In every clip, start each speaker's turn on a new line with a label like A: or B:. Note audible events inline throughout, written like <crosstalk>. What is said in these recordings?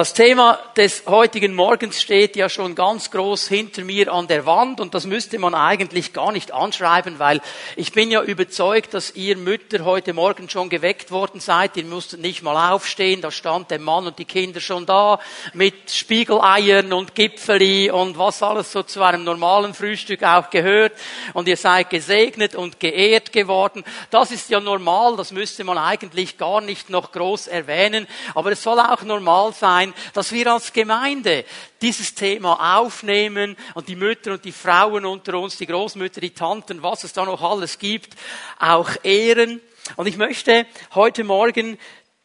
A: Das Thema des heutigen Morgens steht ja schon ganz groß hinter mir an der Wand und das müsste man eigentlich gar nicht anschreiben, weil ich bin ja überzeugt, dass ihr Mütter heute Morgen schon geweckt worden seid. Ihr musstet nicht mal aufstehen, da stand der Mann und die Kinder schon da mit Spiegeleiern und Gipfeli und was alles so zu einem normalen Frühstück auch gehört und ihr seid gesegnet und geehrt geworden. Das ist ja normal, das müsste man eigentlich gar nicht noch groß erwähnen, aber es soll auch normal sein, sein, dass wir als Gemeinde dieses Thema aufnehmen und die Mütter und die Frauen unter uns, die Großmütter, die Tanten, was es da noch alles gibt, auch ehren. Und ich möchte heute Morgen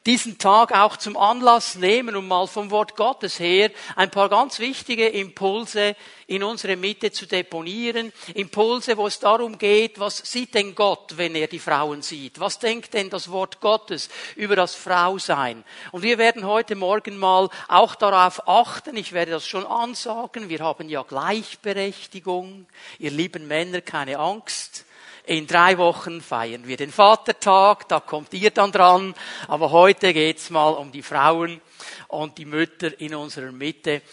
A: diesen Tag auch zum Anlass nehmen, um mal vom Wort Gottes her ein paar ganz wichtige Impulse in unsere Mitte zu deponieren. Impulse, wo es darum geht, was sieht denn Gott, wenn er die Frauen sieht? Was denkt denn das Wort Gottes über das Frausein? Und wir werden heute Morgen mal auch darauf achten, ich werde das schon ansagen, wir haben ja Gleichberechtigung. Ihr lieben Männer, keine Angst. In drei Wochen feiern wir den Vatertag, da kommt ihr dann dran. Aber heute geht's mal um die Frauen und die Mütter in unserer Mitte.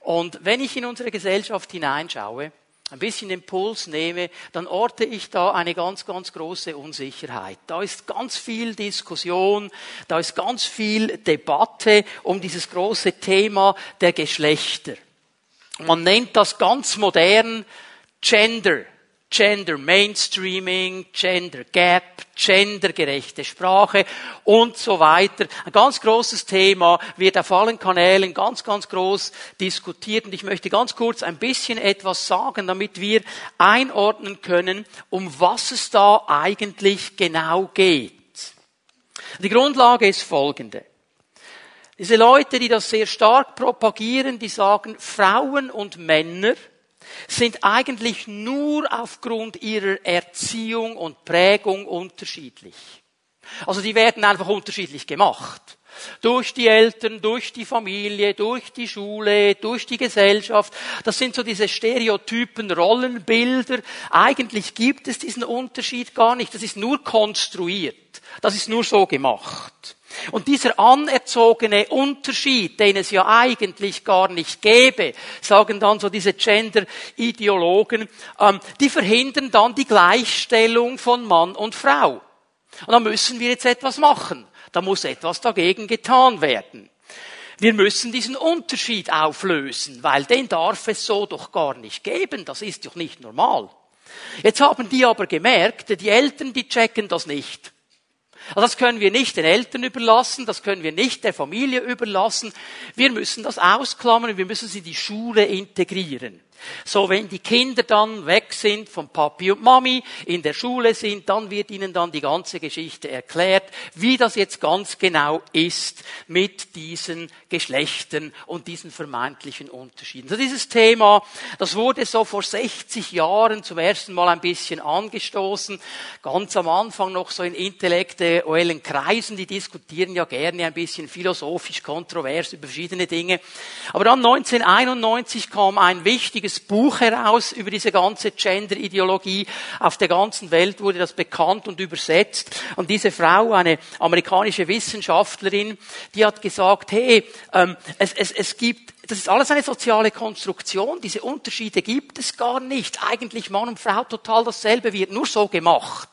A: Und wenn ich in unsere Gesellschaft hineinschaue, ein bisschen Impuls nehme, dann orte ich da eine ganz, ganz große Unsicherheit. Da ist ganz viel Diskussion, da ist ganz viel Debatte um dieses große Thema der Geschlechter. Man nennt das ganz modern Gender Gender Mainstreaming, Gender Gap, gendergerechte Sprache und so weiter. Ein ganz großes Thema wird auf allen Kanälen ganz, ganz groß diskutiert und ich möchte ganz kurz ein bisschen etwas sagen, damit wir einordnen können, um was es da eigentlich genau geht. Die Grundlage ist folgende. Diese Leute, die das sehr stark propagieren, die sagen, Frauen und Männer sind eigentlich nur aufgrund ihrer Erziehung und Prägung unterschiedlich. Also die werden einfach unterschiedlich gemacht. Durch die Eltern, durch die Familie, durch die Schule, durch die Gesellschaft. Das sind so diese Stereotypen, Rollenbilder. Eigentlich gibt es diesen Unterschied gar nicht. Das ist nur konstruiert. Das ist nur so gemacht. Und dieser anerzogene Unterschied, den es ja eigentlich gar nicht gäbe, sagen dann so diese Gender-Ideologen, ähm, die verhindern dann die Gleichstellung von Mann und Frau. Und da müssen wir jetzt etwas machen. Da muss etwas dagegen getan werden. Wir müssen diesen Unterschied auflösen, weil den darf es so doch gar nicht geben. Das ist doch nicht normal. Jetzt haben die aber gemerkt, die Eltern, die checken das nicht. Also das können wir nicht den Eltern überlassen, das können wir nicht der Familie überlassen. Wir müssen das ausklammern, wir müssen sie in die Schule integrieren. So, wenn die Kinder dann weg sind von Papi und Mami, in der Schule sind, dann wird ihnen dann die ganze Geschichte erklärt, wie das jetzt ganz genau ist mit diesen Geschlechtern und diesen vermeintlichen Unterschieden. So dieses Thema, das wurde so vor 60 Jahren zum ersten Mal ein bisschen angestoßen, ganz am Anfang noch so in intellektuellen Kreisen, die diskutieren ja gerne ein bisschen philosophisch kontrovers über verschiedene Dinge. Aber dann 1991 kam ein wichtiges wichtiges Buch heraus über diese ganze Gender-Ideologie. Auf der ganzen Welt wurde das bekannt und übersetzt. Und diese Frau, eine amerikanische Wissenschaftlerin, die hat gesagt, hey, ähm, es, es, es gibt das ist alles eine soziale Konstruktion. Diese Unterschiede gibt es gar nicht. Eigentlich Mann und Frau total dasselbe wird nur so gemacht.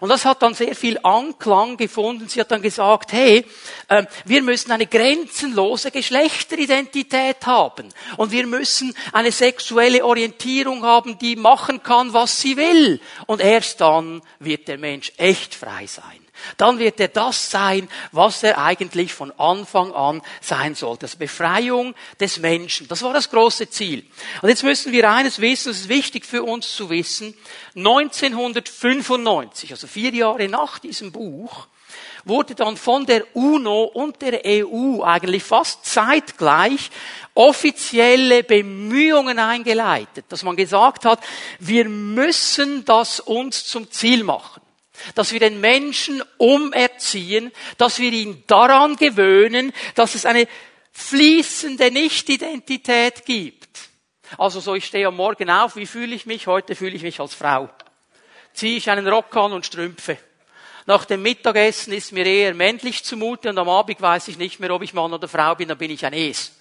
A: Und das hat dann sehr viel Anklang gefunden. Sie hat dann gesagt, hey, äh, wir müssen eine grenzenlose Geschlechteridentität haben. Und wir müssen eine sexuelle Orientierung haben, die machen kann, was sie will. Und erst dann wird der Mensch echt frei sein. Dann wird er das sein, was er eigentlich von Anfang an sein soll. Das Befreiung des Menschen. Das war das große Ziel. Und jetzt müssen wir eines wissen, das ist wichtig für uns zu wissen. 1995, also vier Jahre nach diesem Buch, wurde dann von der UNO und der EU eigentlich fast zeitgleich offizielle Bemühungen eingeleitet, dass man gesagt hat, wir müssen das uns zum Ziel machen dass wir den Menschen umerziehen, dass wir ihn daran gewöhnen, dass es eine fließende Nicht-Identität gibt. Also so, ich stehe am Morgen auf, wie fühle ich mich? Heute fühle ich mich als Frau. Ziehe ich einen Rock an und Strümpfe. Nach dem Mittagessen ist mir eher männlich zumute und am Abend weiß ich nicht mehr, ob ich Mann oder Frau bin, dann bin ich ein Es.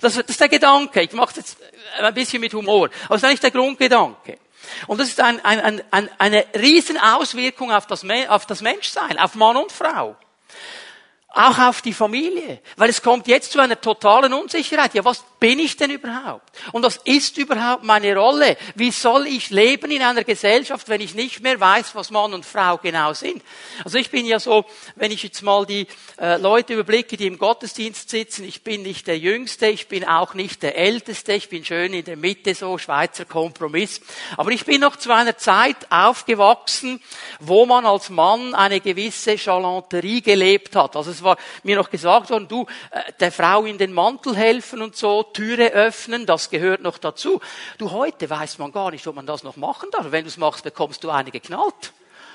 A: Das, das ist der Gedanke. Ich mache es jetzt ein bisschen mit Humor. Aber das ist eigentlich der Grundgedanke. Und das ist ein, ein, ein, eine Riesenauswirkung auf das, auf das Menschsein, auf Mann und Frau. Auch auf die Familie. Weil es kommt jetzt zu einer totalen Unsicherheit. Ja, was bin ich denn überhaupt? Und was ist überhaupt meine Rolle? Wie soll ich leben in einer Gesellschaft, wenn ich nicht mehr weiß, was Mann und Frau genau sind? Also ich bin ja so, wenn ich jetzt mal die äh, Leute überblicke, die im Gottesdienst sitzen, ich bin nicht der Jüngste, ich bin auch nicht der Älteste, ich bin schön in der Mitte, so Schweizer Kompromiss. Aber ich bin noch zu einer Zeit aufgewachsen, wo man als Mann eine gewisse Galanterie gelebt hat. Also war mir noch gesagt worden, du, äh, der Frau in den Mantel helfen und so, Türe öffnen, das gehört noch dazu. Du, heute weiß man gar nicht, ob man das noch machen darf. Wenn du es machst, bekommst du eine geknallt.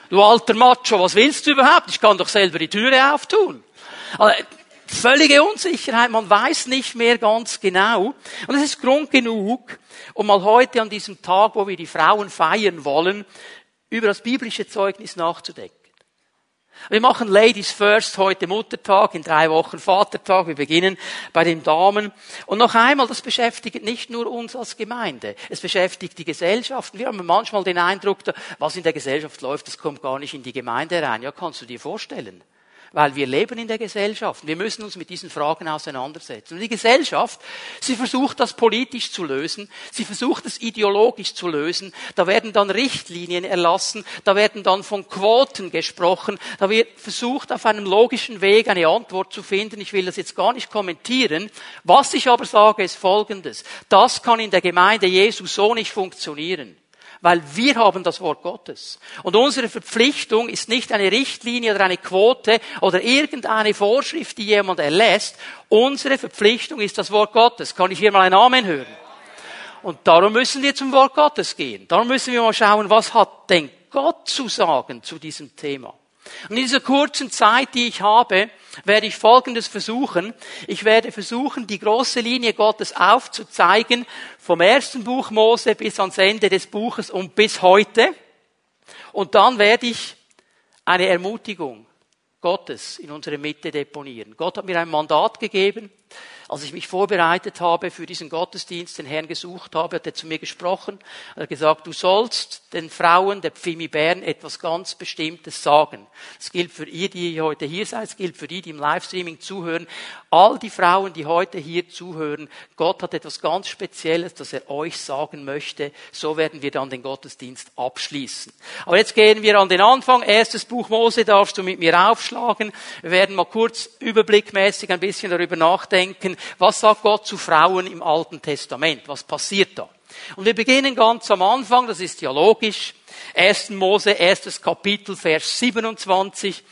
A: Du alter Macho, was willst du überhaupt? Ich kann doch selber die Türe auftun. Also, völlige Unsicherheit, man weiß nicht mehr ganz genau. Und es ist Grund genug, um mal heute an diesem Tag, wo wir die Frauen feiern wollen, über das biblische Zeugnis nachzudenken. Wir machen Ladies First heute Muttertag, in drei Wochen Vatertag. Wir beginnen bei den Damen. Und noch einmal, das beschäftigt nicht nur uns als Gemeinde. Es beschäftigt die Gesellschaft. Wir haben manchmal den Eindruck, was in der Gesellschaft läuft, das kommt gar nicht in die Gemeinde rein. Ja, kannst du dir vorstellen weil wir leben in der Gesellschaft. Wir müssen uns mit diesen Fragen auseinandersetzen. Und die Gesellschaft, sie versucht das politisch zu lösen, sie versucht es ideologisch zu lösen. Da werden dann Richtlinien erlassen, da werden dann von Quoten gesprochen, da wird versucht, auf einem logischen Weg eine Antwort zu finden. Ich will das jetzt gar nicht kommentieren. Was ich aber sage, ist Folgendes. Das kann in der Gemeinde Jesu so nicht funktionieren weil wir haben das Wort Gottes. Und unsere Verpflichtung ist nicht eine Richtlinie oder eine Quote oder irgendeine Vorschrift, die jemand erlässt. Unsere Verpflichtung ist das Wort Gottes. Kann ich hier mal ein Amen hören? Und darum müssen wir zum Wort Gottes gehen. Darum müssen wir mal schauen, was hat denn Gott zu sagen zu diesem Thema. Und in dieser kurzen Zeit, die ich habe, werde ich Folgendes versuchen. Ich werde versuchen, die große Linie Gottes aufzuzeigen, vom ersten Buch Mose bis ans Ende des Buches und bis heute. Und dann werde ich eine Ermutigung Gottes in unsere Mitte deponieren. Gott hat mir ein Mandat gegeben. Als ich mich vorbereitet habe für diesen Gottesdienst, den Herrn gesucht habe, hat er zu mir gesprochen. Er hat gesagt, du sollst den Frauen der Pfimi Bern etwas ganz Bestimmtes sagen. Das gilt für ihr, die heute hier seid, es gilt für die, die im Livestreaming zuhören. All die Frauen, die heute hier zuhören, Gott hat etwas ganz Spezielles, das er euch sagen möchte. So werden wir dann den Gottesdienst abschließen. Aber jetzt gehen wir an den Anfang. Erstes Buch Mose darfst du mit mir aufschlagen. Wir werden mal kurz überblickmäßig ein bisschen darüber nachdenken, was sagt Gott zu Frauen im Alten Testament? Was passiert da? Und wir beginnen ganz am Anfang, das ist ja logisch. 1. Mose, erstes Kapitel, Vers 27.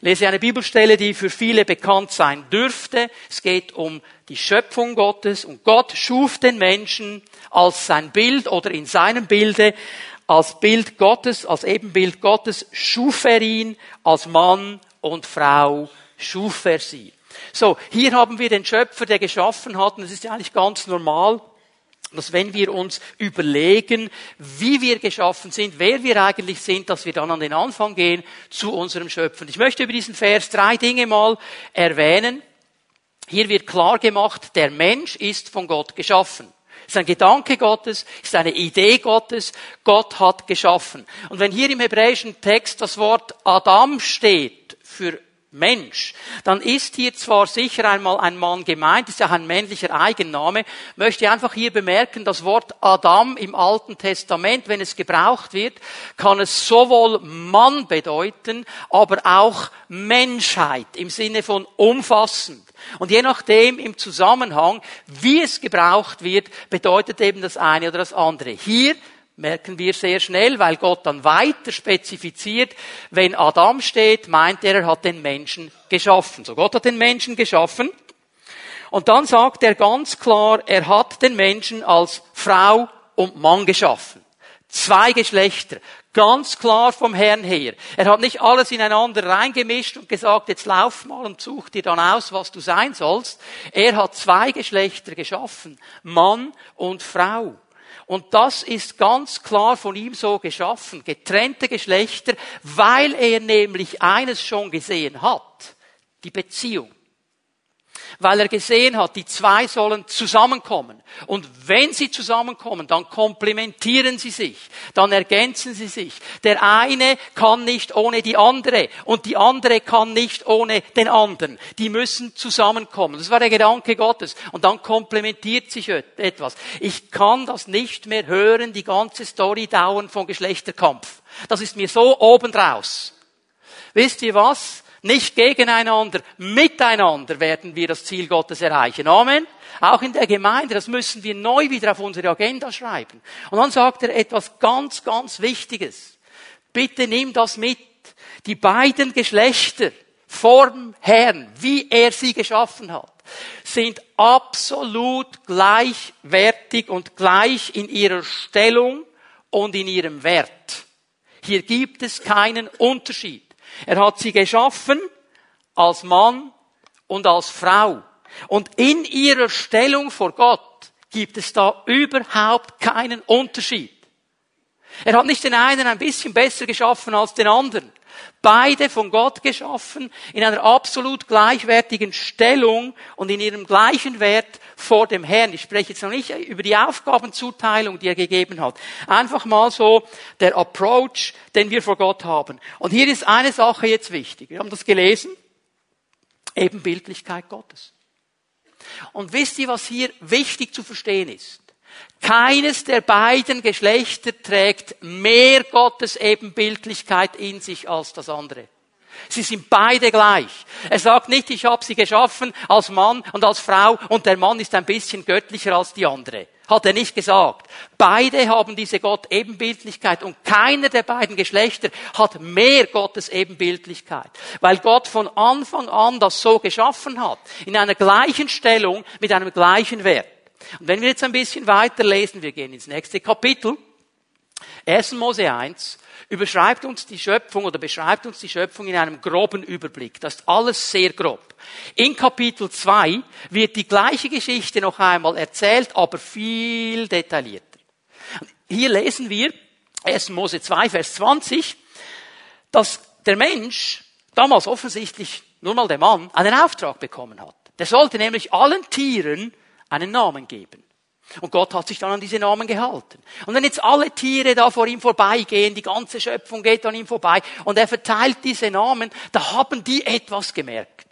A: Lese eine Bibelstelle, die für viele bekannt sein dürfte. Es geht um die Schöpfung Gottes und Gott schuf den Menschen als sein Bild oder in seinem Bilde, als Bild Gottes, als Ebenbild Gottes, schuf er ihn, als Mann und Frau schuf er sie. So, hier haben wir den Schöpfer, der geschaffen hat, und es ist ja eigentlich ganz normal, dass wenn wir uns überlegen, wie wir geschaffen sind, wer wir eigentlich sind, dass wir dann an den Anfang gehen zu unserem Schöpfer. Ich möchte über diesen Vers drei Dinge mal erwähnen. Hier wird klar gemacht, der Mensch ist von Gott geschaffen. Ist ein Gedanke Gottes, ist eine Idee Gottes. Gott hat geschaffen. Und wenn hier im hebräischen Text das Wort Adam steht für Mensch, dann ist hier zwar sicher einmal ein Mann gemeint, ist ja ein männlicher Eigenname, möchte einfach hier bemerken, das Wort Adam im Alten Testament, wenn es gebraucht wird, kann es sowohl Mann bedeuten, aber auch Menschheit im Sinne von umfassend. Und je nachdem im Zusammenhang, wie es gebraucht wird, bedeutet eben das eine oder das andere. Hier merken wir sehr schnell, weil Gott dann weiter spezifiziert, wenn Adam steht, meint er, er hat den Menschen geschaffen. So Gott hat den Menschen geschaffen. Und dann sagt er ganz klar, er hat den Menschen als Frau und Mann geschaffen. Zwei Geschlechter. Ganz klar vom Herrn her. Er hat nicht alles ineinander reingemischt und gesagt, jetzt lauf mal und such dir dann aus, was du sein sollst. Er hat zwei Geschlechter geschaffen. Mann und Frau. Und das ist ganz klar von ihm so geschaffen. Getrennte Geschlechter, weil er nämlich eines schon gesehen hat. Die Beziehung weil er gesehen hat, die zwei sollen zusammenkommen. Und wenn sie zusammenkommen, dann komplementieren sie sich, dann ergänzen sie sich. Der eine kann nicht ohne die andere und die andere kann nicht ohne den anderen. Die müssen zusammenkommen. Das war der Gedanke Gottes. Und dann komplementiert sich etwas. Ich kann das nicht mehr hören, die ganze Story dauern von Geschlechterkampf. Das ist mir so obendraus. Wisst ihr was? Nicht gegeneinander, miteinander werden wir das Ziel Gottes erreichen. Amen. Auch in der Gemeinde, das müssen wir neu wieder auf unsere Agenda schreiben. Und dann sagt er etwas ganz, ganz Wichtiges. Bitte nimm das mit. Die beiden Geschlechter vorm Herrn, wie er sie geschaffen hat, sind absolut gleichwertig und gleich in ihrer Stellung und in ihrem Wert. Hier gibt es keinen Unterschied. Er hat sie geschaffen als Mann und als Frau. Und in ihrer Stellung vor Gott gibt es da überhaupt keinen Unterschied. Er hat nicht den einen ein bisschen besser geschaffen als den anderen. Beide von Gott geschaffen, in einer absolut gleichwertigen Stellung und in ihrem gleichen Wert vor dem Herrn. Ich spreche jetzt noch nicht über die Aufgabenzuteilung, die er gegeben hat. Einfach mal so der Approach, den wir vor Gott haben. Und hier ist eine Sache jetzt wichtig. Wir haben das gelesen. Ebenbildlichkeit Gottes. Und wisst ihr, was hier wichtig zu verstehen ist? Keines der beiden Geschlechter trägt mehr Gottes Ebenbildlichkeit in sich als das andere. Sie sind beide gleich. Er sagt nicht, ich habe sie geschaffen als Mann und als Frau und der Mann ist ein bisschen göttlicher als die andere. Hat er nicht gesagt. Beide haben diese Gott-Ebenbildlichkeit und keiner der beiden Geschlechter hat mehr Gottes Ebenbildlichkeit. Weil Gott von Anfang an das so geschaffen hat. In einer gleichen Stellung mit einem gleichen Wert. Und wenn wir jetzt ein bisschen weiterlesen, wir gehen ins nächste Kapitel. 1. Mose 1 überschreibt uns die Schöpfung oder beschreibt uns die Schöpfung in einem groben Überblick. Das ist alles sehr grob. In Kapitel 2 wird die gleiche Geschichte noch einmal erzählt, aber viel detaillierter. Hier lesen wir 1. Mose 2, Vers 20, dass der Mensch, damals offensichtlich nur mal der Mann, einen Auftrag bekommen hat. Der sollte nämlich allen Tieren einen Namen geben. Und Gott hat sich dann an diese Namen gehalten. Und wenn jetzt alle Tiere da vor ihm vorbeigehen, die ganze Schöpfung geht an ihm vorbei und er verteilt diese Namen, da haben die etwas gemerkt.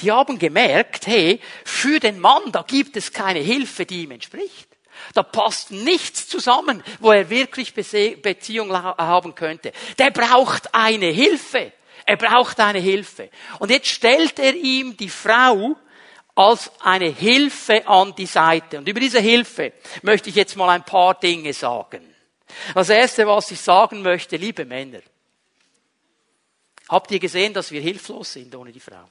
A: Die haben gemerkt, hey, für den Mann, da gibt es keine Hilfe, die ihm entspricht. Da passt nichts zusammen, wo er wirklich Beziehung haben könnte. Der braucht eine Hilfe. Er braucht eine Hilfe. Und jetzt stellt er ihm die Frau als eine Hilfe an die Seite. Und über diese Hilfe möchte ich jetzt mal ein paar Dinge sagen. Das erste, was ich sagen möchte, liebe Männer. Habt ihr gesehen, dass wir hilflos sind ohne die Frau?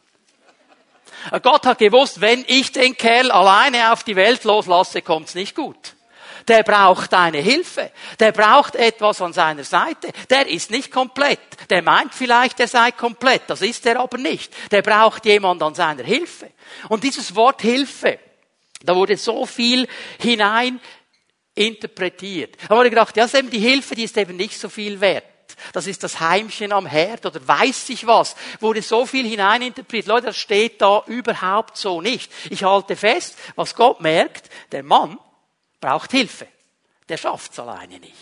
A: Gott hat gewusst, wenn ich den Kerl alleine auf die Welt loslasse, kommt's nicht gut der braucht eine Hilfe. Der braucht etwas an seiner Seite. Der ist nicht komplett. Der meint vielleicht, er sei komplett. Das ist er aber nicht. Der braucht jemand an seiner Hilfe. Und dieses Wort Hilfe, da wurde so viel hinein interpretiert. Da wurde gedacht, ja, eben die Hilfe, die ist eben nicht so viel wert. Das ist das Heimchen am Herd oder weiß ich was. Wurde so viel hineininterpretiert. Leute, das steht da überhaupt so nicht. Ich halte fest, was Gott merkt, der Mann braucht Hilfe. Der schafft's alleine nicht.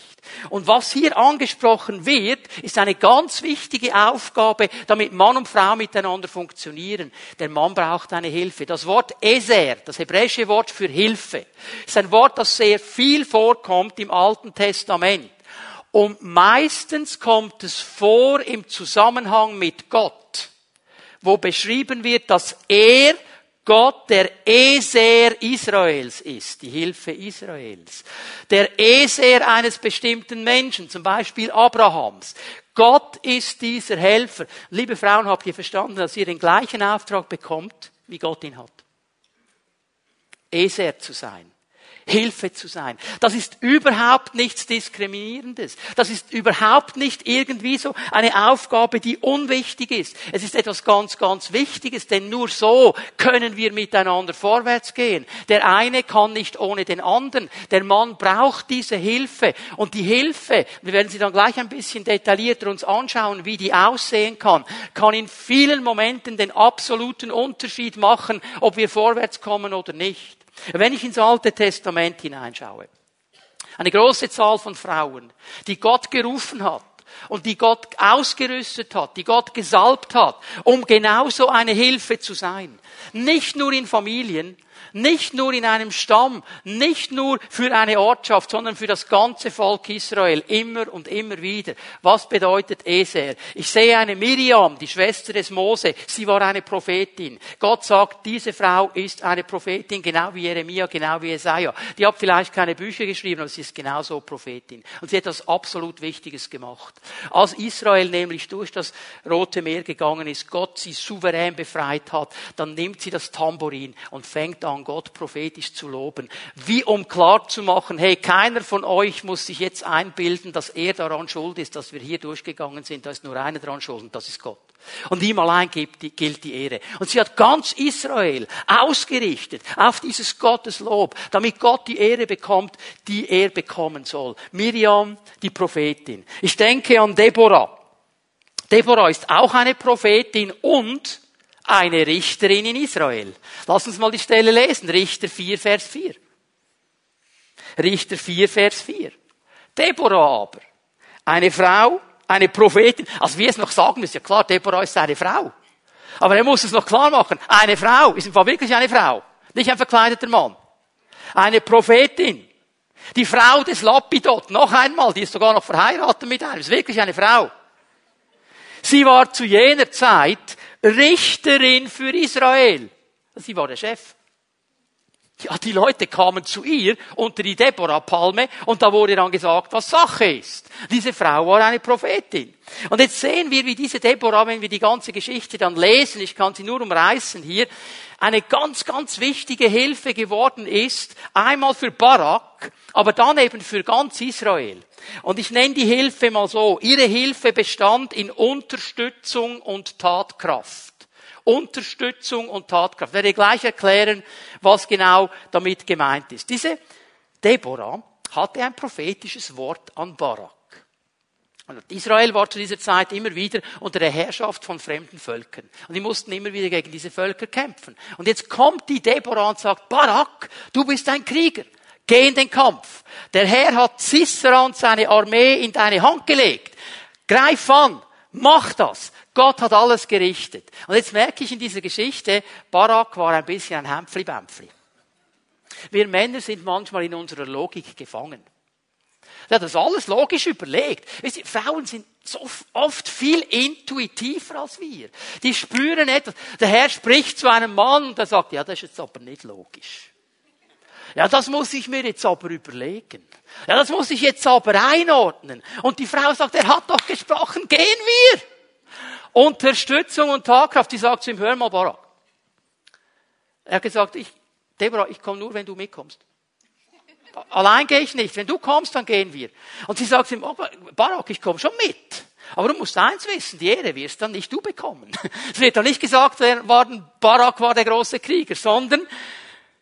A: Und was hier angesprochen wird, ist eine ganz wichtige Aufgabe, damit Mann und Frau miteinander funktionieren. Der Mann braucht eine Hilfe. Das Wort Eser, das hebräische Wort für Hilfe, ist ein Wort, das sehr viel vorkommt im Alten Testament. Und meistens kommt es vor im Zusammenhang mit Gott, wo beschrieben wird, dass er Gott der Eser Israels ist, die Hilfe Israels. Der Eser eines bestimmten Menschen, zum Beispiel Abrahams. Gott ist dieser Helfer. Liebe Frauen, habt ihr verstanden, dass ihr den gleichen Auftrag bekommt, wie Gott ihn hat? Eser zu sein. Hilfe zu sein. Das ist überhaupt nichts Diskriminierendes. Das ist überhaupt nicht irgendwie so eine Aufgabe, die unwichtig ist. Es ist etwas ganz, ganz Wichtiges, denn nur so können wir miteinander vorwärts gehen. Der eine kann nicht ohne den anderen. Der Mann braucht diese Hilfe. Und die Hilfe, wir werden sie dann gleich ein bisschen detaillierter uns anschauen, wie die aussehen kann, kann in vielen Momenten den absoluten Unterschied machen, ob wir vorwärts kommen oder nicht. Wenn ich ins Alte Testament hineinschaue, eine große Zahl von Frauen, die Gott gerufen hat und die Gott ausgerüstet hat, die Gott gesalbt hat, um genauso eine Hilfe zu sein. Nicht nur in Familien, nicht nur in einem Stamm, nicht nur für eine Ortschaft, sondern für das ganze Volk Israel, immer und immer wieder. Was bedeutet Eser? Ich sehe eine Miriam, die Schwester des Mose, sie war eine Prophetin. Gott sagt, diese Frau ist eine Prophetin, genau wie Jeremia, genau wie Jesaja. Die hat vielleicht keine Bücher geschrieben, aber sie ist genauso Prophetin. Und sie hat etwas absolut Wichtiges gemacht. Als Israel nämlich durch das Rote Meer gegangen ist, Gott sie souverän befreit hat, dann nimmt sie das Tambourin und fängt an, Gott prophetisch zu loben. Wie um klar zu machen, hey, keiner von euch muss sich jetzt einbilden, dass er daran schuld ist, dass wir hier durchgegangen sind. Da ist nur einer daran schuld und das ist Gott. Und ihm allein gilt die Ehre. Und sie hat ganz Israel ausgerichtet auf dieses Gotteslob, damit Gott die Ehre bekommt, die er bekommen soll. Miriam, die Prophetin. Ich denke an Deborah. Deborah ist auch eine Prophetin und eine Richterin in Israel. Lass uns mal die Stelle lesen. Richter 4, Vers 4. Richter 4, Vers 4. Deborah aber, eine Frau, eine Prophetin, also wir es noch sagen müssen, ja klar, Deborah ist eine Frau. Aber er muss es noch klar machen. Eine Frau ist im Fall wirklich eine Frau. Nicht ein verkleideter Mann. Eine Prophetin. Die Frau des Lapidot, noch einmal, die ist sogar noch verheiratet mit einem, ist wirklich eine Frau. Sie war zu jener Zeit Richterin für Israel. Sie war der Chef. Ja, die Leute kamen zu ihr unter die Deborah-Palme und da wurde dann gesagt, was Sache ist. Diese Frau war eine Prophetin. Und jetzt sehen wir, wie diese Deborah, wenn wir die ganze Geschichte dann lesen, ich kann sie nur umreißen hier, eine ganz, ganz wichtige Hilfe geworden ist, einmal für Barak, aber dann eben für ganz Israel. Und ich nenne die Hilfe mal so. Ihre Hilfe bestand in Unterstützung und Tatkraft. Unterstützung und Tatkraft. Ich werde gleich erklären, was genau damit gemeint ist. Diese Deborah hatte ein prophetisches Wort an Barak. Israel war zu dieser Zeit immer wieder unter der Herrschaft von fremden Völkern. Und die mussten immer wieder gegen diese Völker kämpfen. Und jetzt kommt die Deborah und sagt, Barak, du bist ein Krieger. Geh in den Kampf. Der Herr hat Sisera und seine Armee in deine Hand gelegt. Greif an. Mach das. Gott hat alles gerichtet. Und jetzt merke ich in dieser Geschichte, Barak war ein bisschen ein Hämpfli-Bämpfli. Wir Männer sind manchmal in unserer Logik gefangen. Er hat das alles logisch überlegt. Ihr, Frauen sind so oft viel intuitiver als wir. Die spüren etwas. Der Herr spricht zu einem Mann und er sagt, ja, das ist jetzt aber nicht logisch. Ja, das muss ich mir jetzt aber überlegen. Ja, das muss ich jetzt aber einordnen. Und die Frau sagt, er hat doch gesprochen, gehen wir. Unterstützung und Tagkraft. Die sagt zu ihm, hör mal, Barak. Er hat gesagt, ich, Deborah, ich komme nur, wenn du mitkommst. Allein gehe ich nicht. Wenn du kommst, dann gehen wir. Und sie sagt ihm, oh, Barak, ich komme schon mit. Aber du musst eins wissen, die Ehre wirst dann nicht du bekommen. <laughs> Es wird dann nicht gesagt worden, Barak war der große Krieger, sondern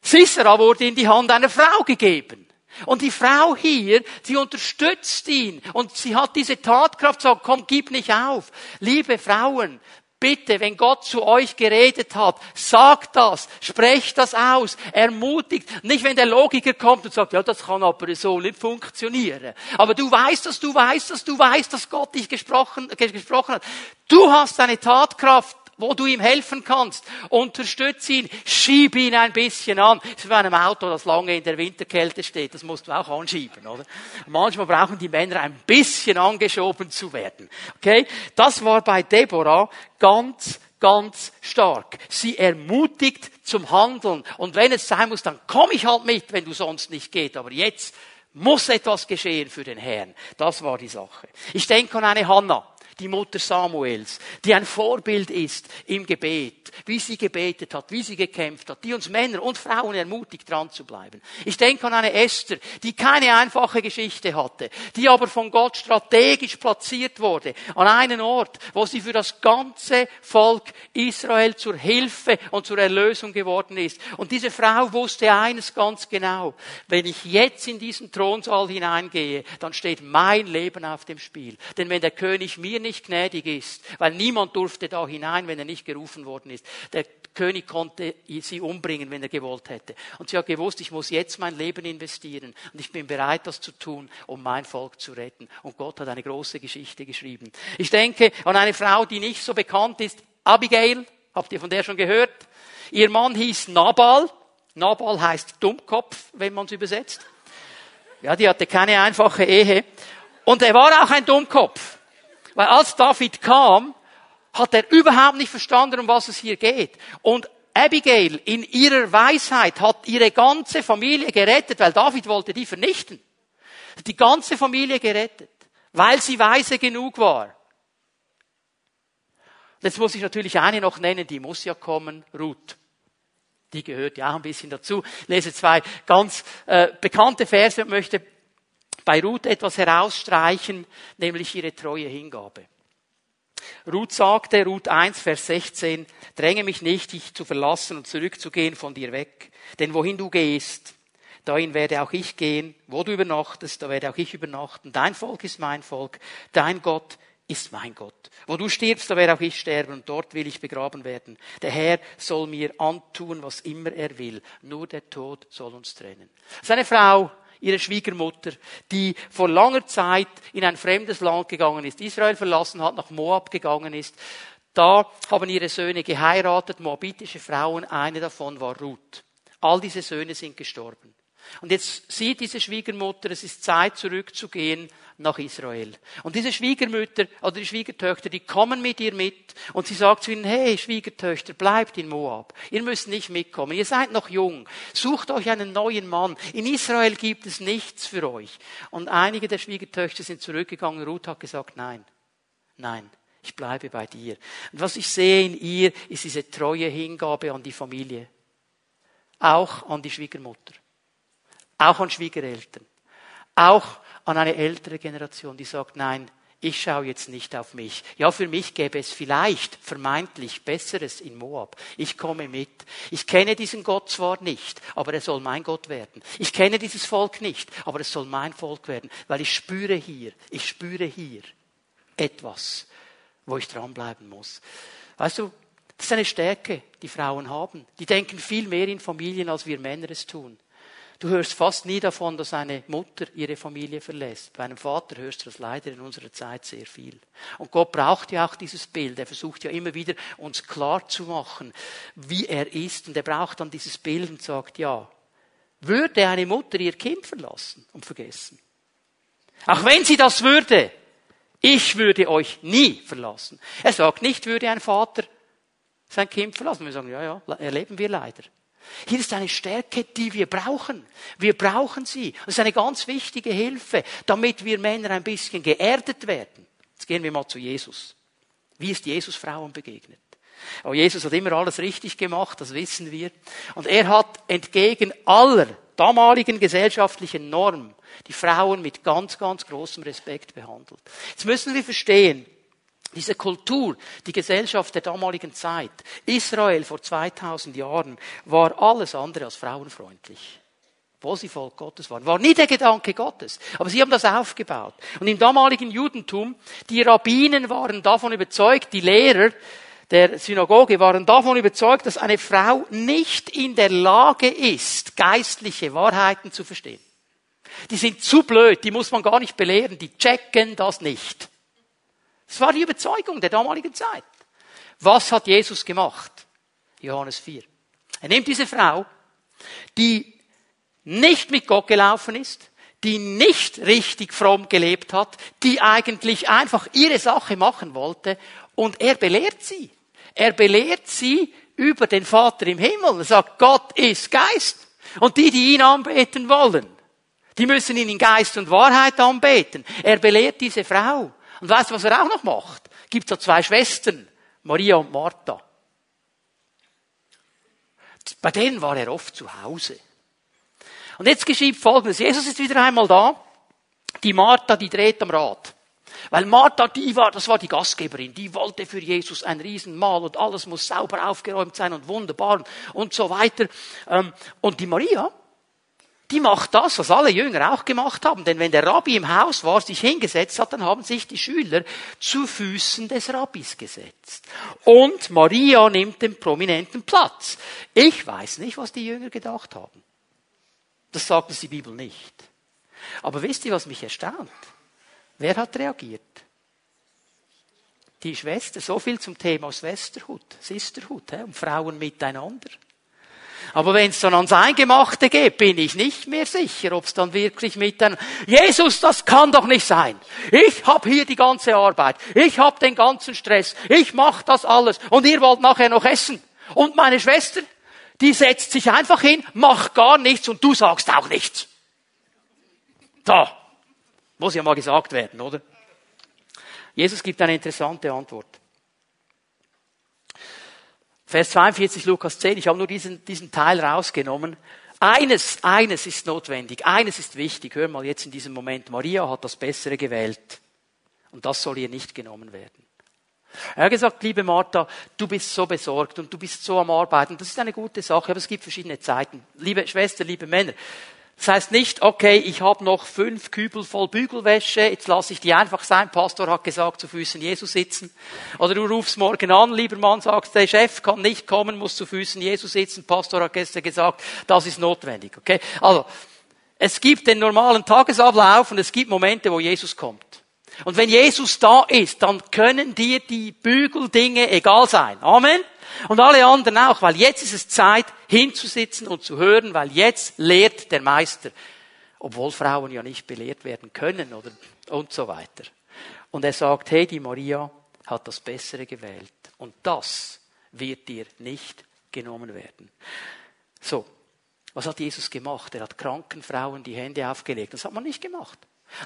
A: Sisera wurde in die Hand einer Frau gegeben. Und die Frau hier, sie unterstützt ihn und sie hat diese Tatkraft, sagt, komm, gib nicht auf. Liebe Frauen, bitte, wenn Gott zu euch geredet hat, sagt das, sprecht das aus, ermutigt. Nicht, wenn der Logiker kommt und sagt, ja, das kann aber so nicht funktionieren. Aber du weißt dass du weißt dass du weißt, dass Gott dich gesprochen, gesprochen hat. Du hast eine Tatkraft wo du ihm helfen kannst. Unterstütze ihn, schieb ihn ein bisschen an. Das ist wie einem Auto, das lange in der Winterkälte steht. Das musst du auch anschieben, oder? Manchmal brauchen die Männer ein bisschen angeschoben zu werden. Okay? Das war bei Deborah ganz, ganz stark. Sie ermutigt zum Handeln. Und wenn es sein muss, dann komm ich halt mit, wenn du sonst nicht geht. Aber jetzt muss etwas geschehen für den Herrn. Das war die Sache. Ich denke an eine Hanna die Mutter Samuels, die ein Vorbild ist im Gebet, wie sie gebetet hat, wie sie gekämpft hat, die uns Männer und Frauen ermutigt, dran zu bleiben. Ich denke an eine Esther, die keine einfache Geschichte hatte, die aber von Gott strategisch platziert wurde, an einen Ort, wo sie für das ganze Volk Israel zur Hilfe und zur Erlösung geworden ist. Und diese Frau wusste eines ganz genau, wenn ich jetzt in diesen Thronsaal hineingehe, dann steht mein Leben auf dem Spiel. Denn wenn der König mir nicht gnädig ist, weil niemand durfte da hinein, wenn er nicht gerufen worden ist, der König konnte sie umbringen, wenn er gewollt hätte. Und sie hat gewusst, ich muss jetzt mein Leben investieren und ich bin bereit, das zu tun, um mein Volk zu retten. Und Gott hat eine große Geschichte geschrieben. Ich denke an eine Frau, die nicht so bekannt ist, Abigail. Habt ihr von der schon gehört? Ihr Mann hieß Nabal. Nabal heißt Dummkopf, wenn man es übersetzt. Ja, die hatte keine einfache Ehe. Und er war auch ein Dummkopf. Weil als David kam, hat er überhaupt nicht verstanden, um was es hier geht. Und Abigail in ihrer Weisheit hat ihre ganze Familie gerettet, weil David wollte die vernichten. Die ganze Familie gerettet, weil sie weise genug war. Jetzt muss ich natürlich eine noch nennen, die muss ja kommen, Ruth. Die gehört ja auch ein bisschen dazu. Ich lese zwei ganz äh, bekannte Verse und möchte bei Ruth etwas herausstreichen, nämlich ihre treue Hingabe. Ruth sagte, Ruth 1, Vers 16, dränge mich nicht, dich zu verlassen und zurückzugehen von dir weg. Denn wohin du gehst, dahin werde auch ich gehen. Wo du übernachtest, da werde auch ich übernachten. Dein Volk ist mein Volk. Dein Gott ist mein Gott. Wo du stirbst, da werde auch ich sterben und dort will ich begraben werden. Der Herr soll mir antun, was immer er will. Nur der Tod soll uns trennen. Seine Frau, ihre Schwiegermutter, die vor langer Zeit in ein fremdes Land gegangen ist, Israel verlassen hat, nach Moab gegangen ist. Da haben ihre Söhne geheiratet, moabitische Frauen, eine davon war Ruth. All diese Söhne sind gestorben. Und jetzt sieht diese Schwiegermutter, es ist Zeit zurückzugehen nach Israel. Und diese Schwiegermütter oder die Schwiegertöchter, die kommen mit ihr mit und sie sagt zu ihnen, hey Schwiegertöchter, bleibt in Moab. Ihr müsst nicht mitkommen. Ihr seid noch jung. Sucht euch einen neuen Mann. In Israel gibt es nichts für euch. Und einige der Schwiegertöchter sind zurückgegangen. Ruth hat gesagt, nein, nein. Ich bleibe bei dir. Und was ich sehe in ihr, ist diese treue Hingabe an die Familie. Auch an die Schwiegermutter. Auch an Schwiegereltern. Auch an eine ältere Generation, die sagt, nein, ich schaue jetzt nicht auf mich. Ja, für mich gäbe es vielleicht vermeintlich Besseres in Moab. Ich komme mit. Ich kenne diesen Gott zwar nicht, aber er soll mein Gott werden. Ich kenne dieses Volk nicht, aber es soll mein Volk werden, weil ich spüre hier, ich spüre hier etwas, wo ich dranbleiben muss. Weißt du, das ist eine Stärke, die Frauen haben. Die denken viel mehr in Familien, als wir Männer es tun. Du hörst fast nie davon, dass eine Mutter ihre Familie verlässt. Bei einem Vater hörst du das leider in unserer Zeit sehr viel. Und Gott braucht ja auch dieses Bild. Er versucht ja immer wieder, uns klar zu machen, wie er ist. Und er braucht dann dieses Bild und sagt, ja, würde eine Mutter ihr Kind verlassen und vergessen? Auch wenn sie das würde, ich würde euch nie verlassen. Er sagt nicht, würde ein Vater sein Kind verlassen. Wir sagen, ja, ja, erleben wir leider. Hier ist eine Stärke, die wir brauchen. Wir brauchen sie. Das ist eine ganz wichtige Hilfe, damit wir Männer ein bisschen geerdet werden. Jetzt gehen wir mal zu Jesus. Wie ist Jesus Frauen begegnet? Oh, Jesus hat immer alles richtig gemacht, das wissen wir. Und er hat entgegen aller damaligen gesellschaftlichen Normen die Frauen mit ganz, ganz großem Respekt behandelt. Jetzt müssen wir verstehen, diese Kultur, die Gesellschaft der damaligen Zeit, Israel vor 2000 Jahren, war alles andere als frauenfreundlich. Wo sie Volk Gottes waren. War nie der Gedanke Gottes. Aber sie haben das aufgebaut. Und im damaligen Judentum, die Rabbinen waren davon überzeugt, die Lehrer der Synagoge waren davon überzeugt, dass eine Frau nicht in der Lage ist, geistliche Wahrheiten zu verstehen. Die sind zu blöd, die muss man gar nicht belehren, die checken das nicht. Das war die Überzeugung der damaligen Zeit. Was hat Jesus gemacht? Johannes 4. Er nimmt diese Frau, die nicht mit Gott gelaufen ist, die nicht richtig fromm gelebt hat, die eigentlich einfach ihre Sache machen wollte, und er belehrt sie. Er belehrt sie über den Vater im Himmel. Er sagt, Gott ist Geist. Und die, die ihn anbeten wollen, die müssen ihn in Geist und Wahrheit anbeten. Er belehrt diese Frau. Und weißt du, was er auch noch macht? Gibt so zwei Schwestern, Maria und Martha. Bei denen war er oft zu Hause. Und jetzt geschieht Folgendes. Jesus ist wieder einmal da. Die Martha, die dreht am Rad. Weil Martha, die war, das war die Gastgeberin, die wollte für Jesus ein Riesenmahl und alles muss sauber aufgeräumt sein und wunderbar und so weiter. Ähm, und die Maria, die macht das, was alle Jünger auch gemacht haben. Denn wenn der Rabbi im Haus war, sich hingesetzt hat, dann haben sich die Schüler zu Füßen des Rabbis gesetzt. Und Maria nimmt den prominenten Platz. Ich weiß nicht, was die Jünger gedacht haben. Das sagt uns die Bibel nicht. Aber wisst ihr, was mich erstaunt? Wer hat reagiert? Die Schwester. So viel zum Thema Schwesterhut, Sisterhut und Frauen miteinander. Aber wenn es dann ans Eingemachte geht, bin ich nicht mehr sicher, ob es dann wirklich mit einem Jesus, das kann doch nicht sein. Ich habe hier die ganze Arbeit, ich habe den ganzen Stress, ich mache das alles und ihr wollt nachher noch essen. Und meine Schwester, die setzt sich einfach hin, macht gar nichts und du sagst auch nichts. Da. Muss ja mal gesagt werden, oder? Jesus gibt eine interessante Antwort. Vers 42, Lukas 10, ich habe nur diesen, diesen Teil rausgenommen. Eines, eines ist notwendig, eines ist wichtig. Hör mal jetzt in diesem Moment, Maria hat das Bessere gewählt. Und das soll ihr nicht genommen werden. Er hat gesagt, liebe Martha, du bist so besorgt und du bist so am Arbeiten. Das ist eine gute Sache, aber es gibt verschiedene Zeiten. Liebe Schwester, liebe Männer, das heißt nicht, okay, ich habe noch fünf Kübel voll Bügelwäsche, jetzt lasse ich die einfach sein. Pastor hat gesagt, zu Füßen Jesus sitzen. Oder du rufst morgen an, lieber Mann, sagst, der Chef kann nicht kommen, muss zu Füßen Jesus sitzen. Pastor hat gestern gesagt, das ist notwendig. Okay? Also, es gibt den normalen Tagesablauf und es gibt Momente, wo Jesus kommt. Und wenn Jesus da ist, dann können dir die Bügeldinge egal sein. Amen. Und alle anderen auch, weil jetzt ist es Zeit, hinzusitzen und zu hören, weil jetzt lehrt der Meister. Obwohl Frauen ja nicht belehrt werden können oder, und so weiter. Und er sagt, hey, die Maria hat das Bessere gewählt. Und das wird dir nicht genommen werden. So. Was hat Jesus gemacht? Er hat kranken Frauen die Hände aufgelegt. Das hat man nicht gemacht.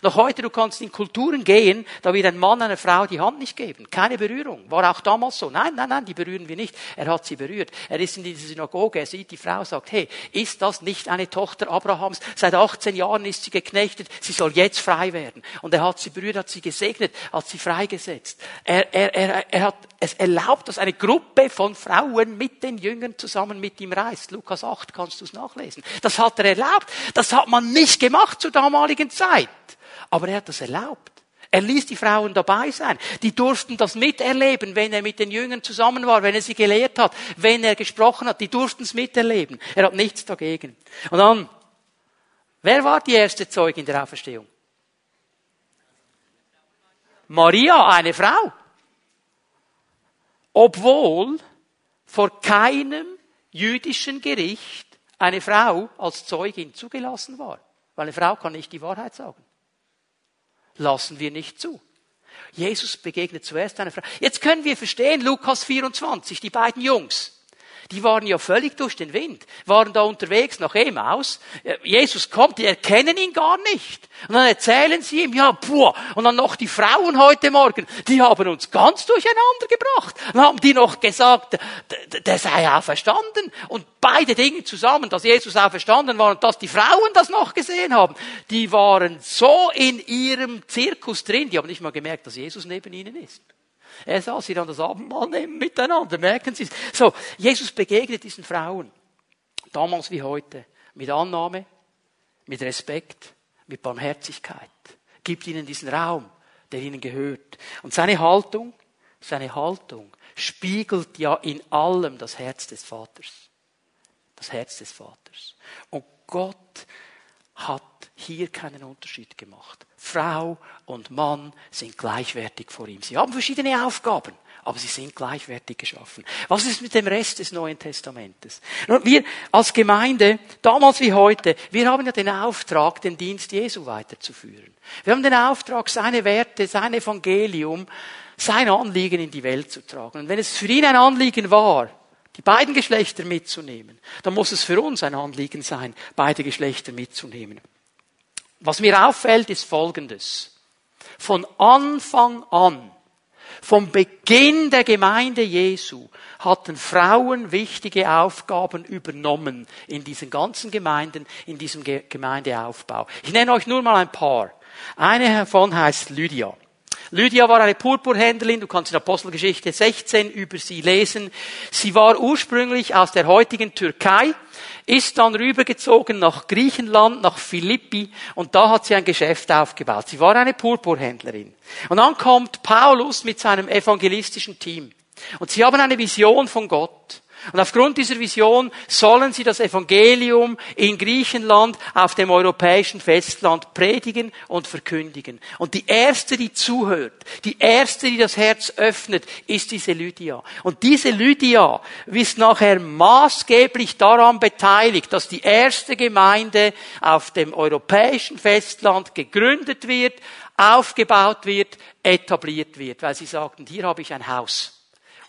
A: Noch heute, du kannst in Kulturen gehen, da wird ein Mann einer Frau die Hand nicht geben. Keine Berührung. War auch damals so. Nein, nein, nein, die berühren wir nicht. Er hat sie berührt. Er ist in dieser Synagoge, er sieht die Frau, sagt, hey, ist das nicht eine Tochter Abrahams? Seit 18 Jahren ist sie geknechtet, sie soll jetzt frei werden. Und er hat sie berührt, hat sie gesegnet, hat sie freigesetzt. Er, er, er, er hat es erlaubt, dass eine Gruppe von Frauen mit den Jüngern zusammen mit ihm reist. Lukas 8 kannst du es nachlesen. Das hat er erlaubt. Das hat man nicht gemacht zur damaligen Zeit. Aber er hat das erlaubt. Er ließ die Frauen dabei sein. Die durften das miterleben, wenn er mit den Jüngern zusammen war, wenn er sie gelehrt hat, wenn er gesprochen hat. Die durften es miterleben. Er hat nichts dagegen. Und dann, wer war die erste Zeugin der Auferstehung? Maria, eine Frau. Obwohl vor keinem jüdischen Gericht eine Frau als Zeugin zugelassen war. Weil eine Frau kann nicht die Wahrheit sagen lassen wir nicht zu. Jesus begegnet zuerst einer Frau. Jetzt können wir verstehen, Lukas 24, die beiden Jungs. Die waren ja völlig durch den Wind, waren da unterwegs nach Emaus. Jesus kommt, die erkennen ihn gar nicht. Und dann erzählen sie ihm, ja, puh, und dann noch die Frauen heute Morgen, die haben uns ganz durcheinander gebracht. Dann haben die noch gesagt, der sei auferstanden. Und beide Dinge zusammen, dass Jesus auferstanden war und dass die Frauen das noch gesehen haben, die waren so in ihrem Zirkus drin, die haben nicht mal gemerkt, dass Jesus neben ihnen ist. Er sah sie dann das Abendmahl nehmen miteinander, merken Sie es. So, Jesus begegnet diesen Frauen, damals wie heute, mit Annahme, mit Respekt, mit Barmherzigkeit, gibt ihnen diesen Raum, der ihnen gehört. Und seine Haltung, seine Haltung spiegelt ja in allem das Herz des Vaters. Das Herz des Vaters. Und Gott hat hier keinen Unterschied gemacht. Frau und Mann sind gleichwertig vor ihm. Sie haben verschiedene Aufgaben, aber sie sind gleichwertig geschaffen. Was ist mit dem Rest des Neuen Testamentes? Wir als Gemeinde, damals wie heute, wir haben ja den Auftrag, den Dienst Jesu weiterzuführen. Wir haben den Auftrag, seine Werte, sein Evangelium, sein Anliegen in die Welt zu tragen. Und wenn es für ihn ein Anliegen war, die beiden Geschlechter mitzunehmen, dann muss es für uns ein Anliegen sein, beide Geschlechter mitzunehmen. Was mir auffällt, ist Folgendes. Von Anfang an, vom Beginn der Gemeinde Jesu, hatten Frauen wichtige Aufgaben übernommen in diesen ganzen Gemeinden, in diesem Gemeindeaufbau. Ich nenne euch nur mal ein paar. Eine davon heißt Lydia. Lydia war eine Purpurhändlerin, du kannst in Apostelgeschichte 16 über sie lesen. Sie war ursprünglich aus der heutigen Türkei, ist dann rübergezogen nach Griechenland, nach Philippi und da hat sie ein Geschäft aufgebaut. Sie war eine Purpurhändlerin. Und dann kommt Paulus mit seinem evangelistischen Team. Und sie haben eine Vision von Gott. Und aufgrund dieser Vision sollen sie das Evangelium in Griechenland auf dem europäischen Festland predigen und verkündigen. Und die erste, die zuhört, die erste, die das Herz öffnet, ist diese Lydia. Und diese Lydia ist nachher maßgeblich daran beteiligt, dass die erste Gemeinde auf dem europäischen Festland gegründet wird, aufgebaut wird, etabliert wird, weil sie sagten, hier habe ich ein Haus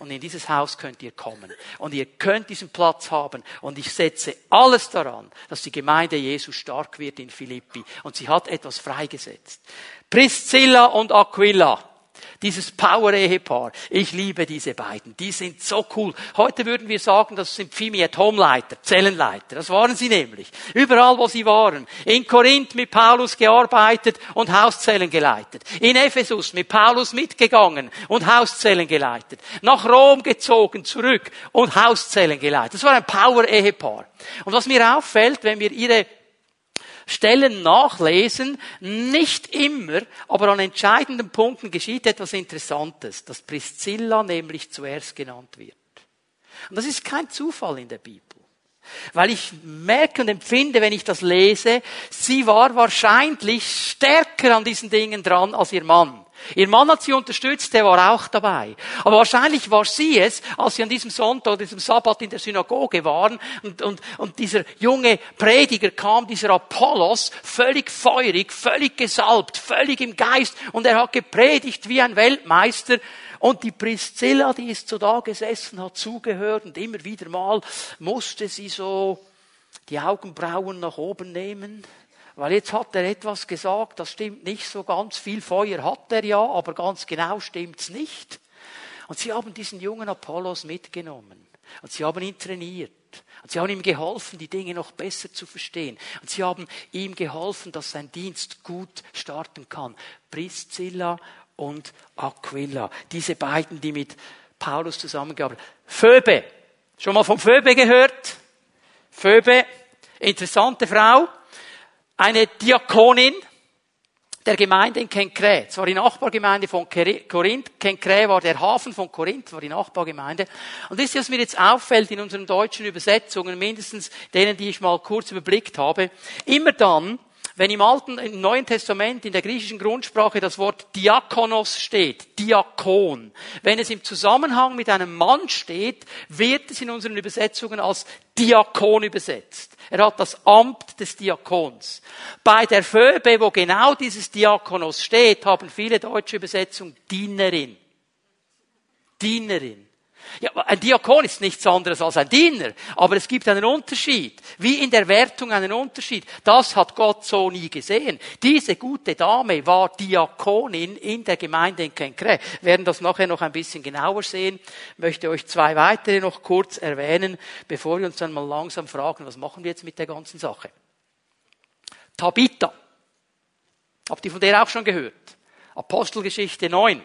A: und in dieses Haus könnt ihr kommen. Und ihr könnt diesen Platz haben. Und ich setze alles daran, dass die Gemeinde Jesu stark wird in Philippi. Und sie hat etwas freigesetzt. Priscilla und Aquila dieses Power-Ehepaar. Ich liebe diese beiden. Die sind so cool. Heute würden wir sagen, das sind at Home-Leiter, Zellenleiter. Das waren sie nämlich. Überall, wo sie waren. In Korinth mit Paulus gearbeitet und Hauszellen geleitet. In Ephesus mit Paulus mitgegangen und Hauszellen geleitet. Nach Rom gezogen, zurück und Hauszellen geleitet. Das war ein Power-Ehepaar. Und was mir auffällt, wenn wir ihre Stellen nachlesen, nicht immer, aber an entscheidenden Punkten geschieht etwas Interessantes, dass Priscilla nämlich zuerst genannt wird. Und das ist kein Zufall in der Bibel. Weil ich merke und empfinde, wenn ich das lese, sie war wahrscheinlich stärker an diesen Dingen dran als ihr Mann. Ihr Mann hat sie unterstützt, der war auch dabei. Aber wahrscheinlich war sie es, als sie an diesem Sonntag, diesem Sabbat in der Synagoge waren und, und, und dieser junge Prediger kam, dieser Apollos, völlig feurig, völlig gesalbt, völlig im Geist und er hat gepredigt wie ein Weltmeister. Und die Priscilla, die ist so da gesessen, hat zugehört und immer wieder mal musste sie so die Augenbrauen nach oben nehmen weil jetzt hat er etwas gesagt, das stimmt nicht so ganz. Viel Feuer hat er ja, aber ganz genau stimmt's nicht. Und sie haben diesen jungen Apollos mitgenommen. Und sie haben ihn trainiert. Und sie haben ihm geholfen, die Dinge noch besser zu verstehen. Und sie haben ihm geholfen, dass sein Dienst gut starten kann. Priscilla und Aquila. Diese beiden, die mit Paulus zusammengearbeitet haben. Phoebe. Schon mal vom Phoebe gehört? Phoebe. Interessante Frau eine Diakonin der Gemeinde in Kenkre. Es war die Nachbargemeinde von Korinth. Kenkre war der Hafen von Korinth, war die Nachbargemeinde. Und das was mir jetzt auffällt in unseren deutschen Übersetzungen, mindestens denen, die ich mal kurz überblickt habe. Immer dann, wenn im Alten, im Neuen Testament, in der griechischen Grundsprache das Wort Diakonos steht, Diakon, wenn es im Zusammenhang mit einem Mann steht, wird es in unseren Übersetzungen als Diakon übersetzt. Er hat das Amt des Diakons. Bei der Phoebe, wo genau dieses Diakonos steht, haben viele deutsche Übersetzungen Dienerin. Dienerin. Ja, ein Diakon ist nichts anderes als ein Diener, aber es gibt einen Unterschied. Wie in der Wertung einen Unterschied. Das hat Gott so nie gesehen. Diese gute Dame war Diakonin in der Gemeinde in Kenkre. Wir werden das nachher noch ein bisschen genauer sehen. Ich möchte euch zwei weitere noch kurz erwähnen, bevor wir uns dann mal langsam fragen, was machen wir jetzt mit der ganzen Sache. Tabitha. Habt ihr von der auch schon gehört? Apostelgeschichte 9.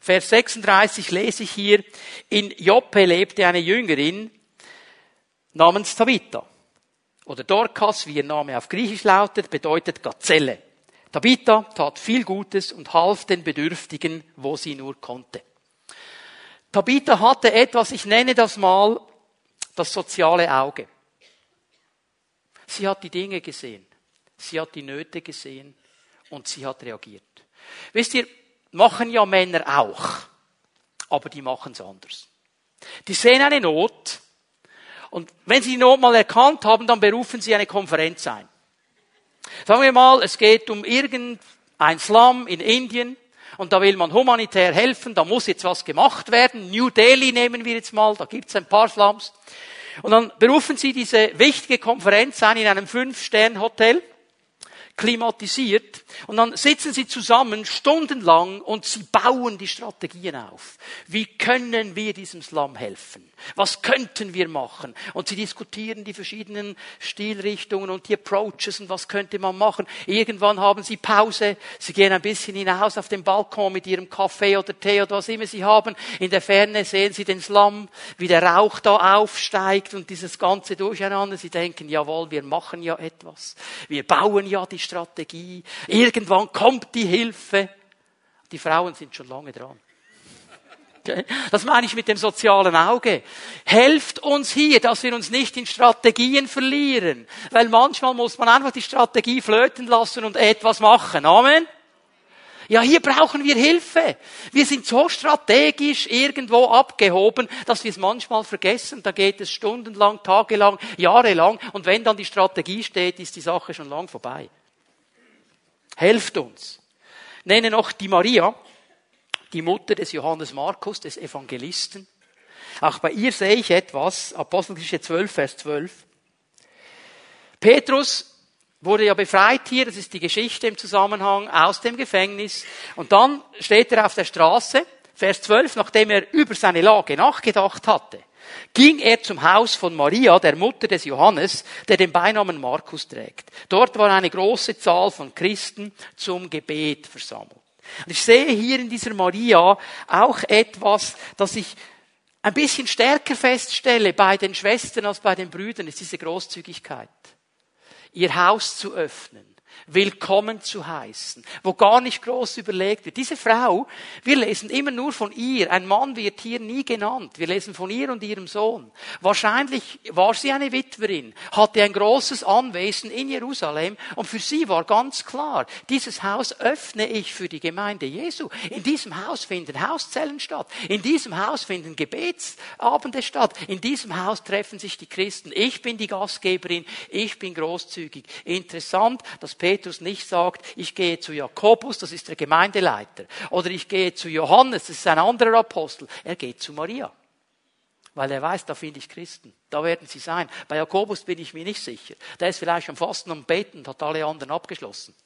A: Vers 36 lese ich hier, in Joppe lebte eine Jüngerin namens Tabitha. Oder Dorcas, wie ihr Name auf Griechisch lautet, bedeutet Gazelle. Tabitha tat viel Gutes und half den Bedürftigen, wo sie nur konnte. Tabitha hatte etwas, ich nenne das mal das soziale Auge. Sie hat die Dinge gesehen. Sie hat die Nöte gesehen und sie hat reagiert. Wisst ihr, machen ja Männer auch. Aber die machen es anders. Die sehen eine Not und wenn sie die Not mal erkannt haben, dann berufen sie eine Konferenz ein. Sagen wir mal, es geht um irgendein Slum in Indien und da will man humanitär helfen, da muss jetzt was gemacht werden. New Delhi nehmen wir jetzt mal, da gibt es ein paar Slums. Und dann berufen sie diese wichtige Konferenz ein in einem Fünf-Stern-Hotel klimatisiert und dann sitzen sie zusammen stundenlang und sie bauen die Strategien auf. Wie können wir diesem Slum helfen? Was könnten wir machen? Und sie diskutieren die verschiedenen Stilrichtungen und die Approaches und was könnte man machen. Irgendwann haben sie Pause, sie gehen ein bisschen hinaus auf den Balkon mit ihrem Kaffee oder Tee oder was immer sie haben. In der Ferne sehen sie den Slum, wie der Rauch da aufsteigt und dieses ganze Durcheinander. Sie denken, jawohl, wir machen ja etwas. Wir bauen ja die Strategie. Irgendwann kommt die Hilfe. Die Frauen sind schon lange dran. Das meine ich mit dem sozialen Auge. Helft uns hier, dass wir uns nicht in Strategien verlieren. Weil manchmal muss man einfach die Strategie flöten lassen und etwas machen. Amen. Ja, hier brauchen wir Hilfe. Wir sind so strategisch irgendwo abgehoben, dass wir es manchmal vergessen. Da geht es stundenlang, tagelang, jahrelang. Und wenn dann die Strategie steht, ist die Sache schon lang vorbei. Helft uns. Nenne noch die Maria die Mutter des Johannes Markus, des Evangelisten. Auch bei ihr sehe ich etwas, Apostelgeschichte 12, Vers 12. Petrus wurde ja befreit hier, das ist die Geschichte im Zusammenhang aus dem Gefängnis. Und dann steht er auf der Straße, Vers 12, nachdem er über seine Lage nachgedacht hatte, ging er zum Haus von Maria, der Mutter des Johannes, der den Beinamen Markus trägt. Dort war eine große Zahl von Christen zum Gebet versammelt. Und ich sehe hier in dieser Maria auch etwas, das ich ein bisschen stärker feststelle bei den Schwestern als bei den Brüdern, ist diese Großzügigkeit. Ihr Haus zu öffnen willkommen zu heißen, wo gar nicht groß überlegt wird. Diese Frau, wir lesen immer nur von ihr, ein Mann wird hier nie genannt, wir lesen von ihr und ihrem Sohn. Wahrscheinlich war sie eine Witwerin, hatte ein großes Anwesen in Jerusalem und für sie war ganz klar, dieses Haus öffne ich für die Gemeinde Jesu. In diesem Haus finden Hauszellen statt, in diesem Haus finden Gebetsabende statt, in diesem Haus treffen sich die Christen. Ich bin die Gastgeberin, ich bin großzügig. Interessant, dass Petrus nicht sagt, ich gehe zu Jakobus, das ist der Gemeindeleiter, oder ich gehe zu Johannes, das ist ein anderer Apostel. Er geht zu Maria. Weil er weiß, da finde ich Christen. Da werden sie sein. Bei Jakobus bin ich mir nicht sicher. Der ist vielleicht am Fasten und Beten und hat alle anderen abgeschlossen.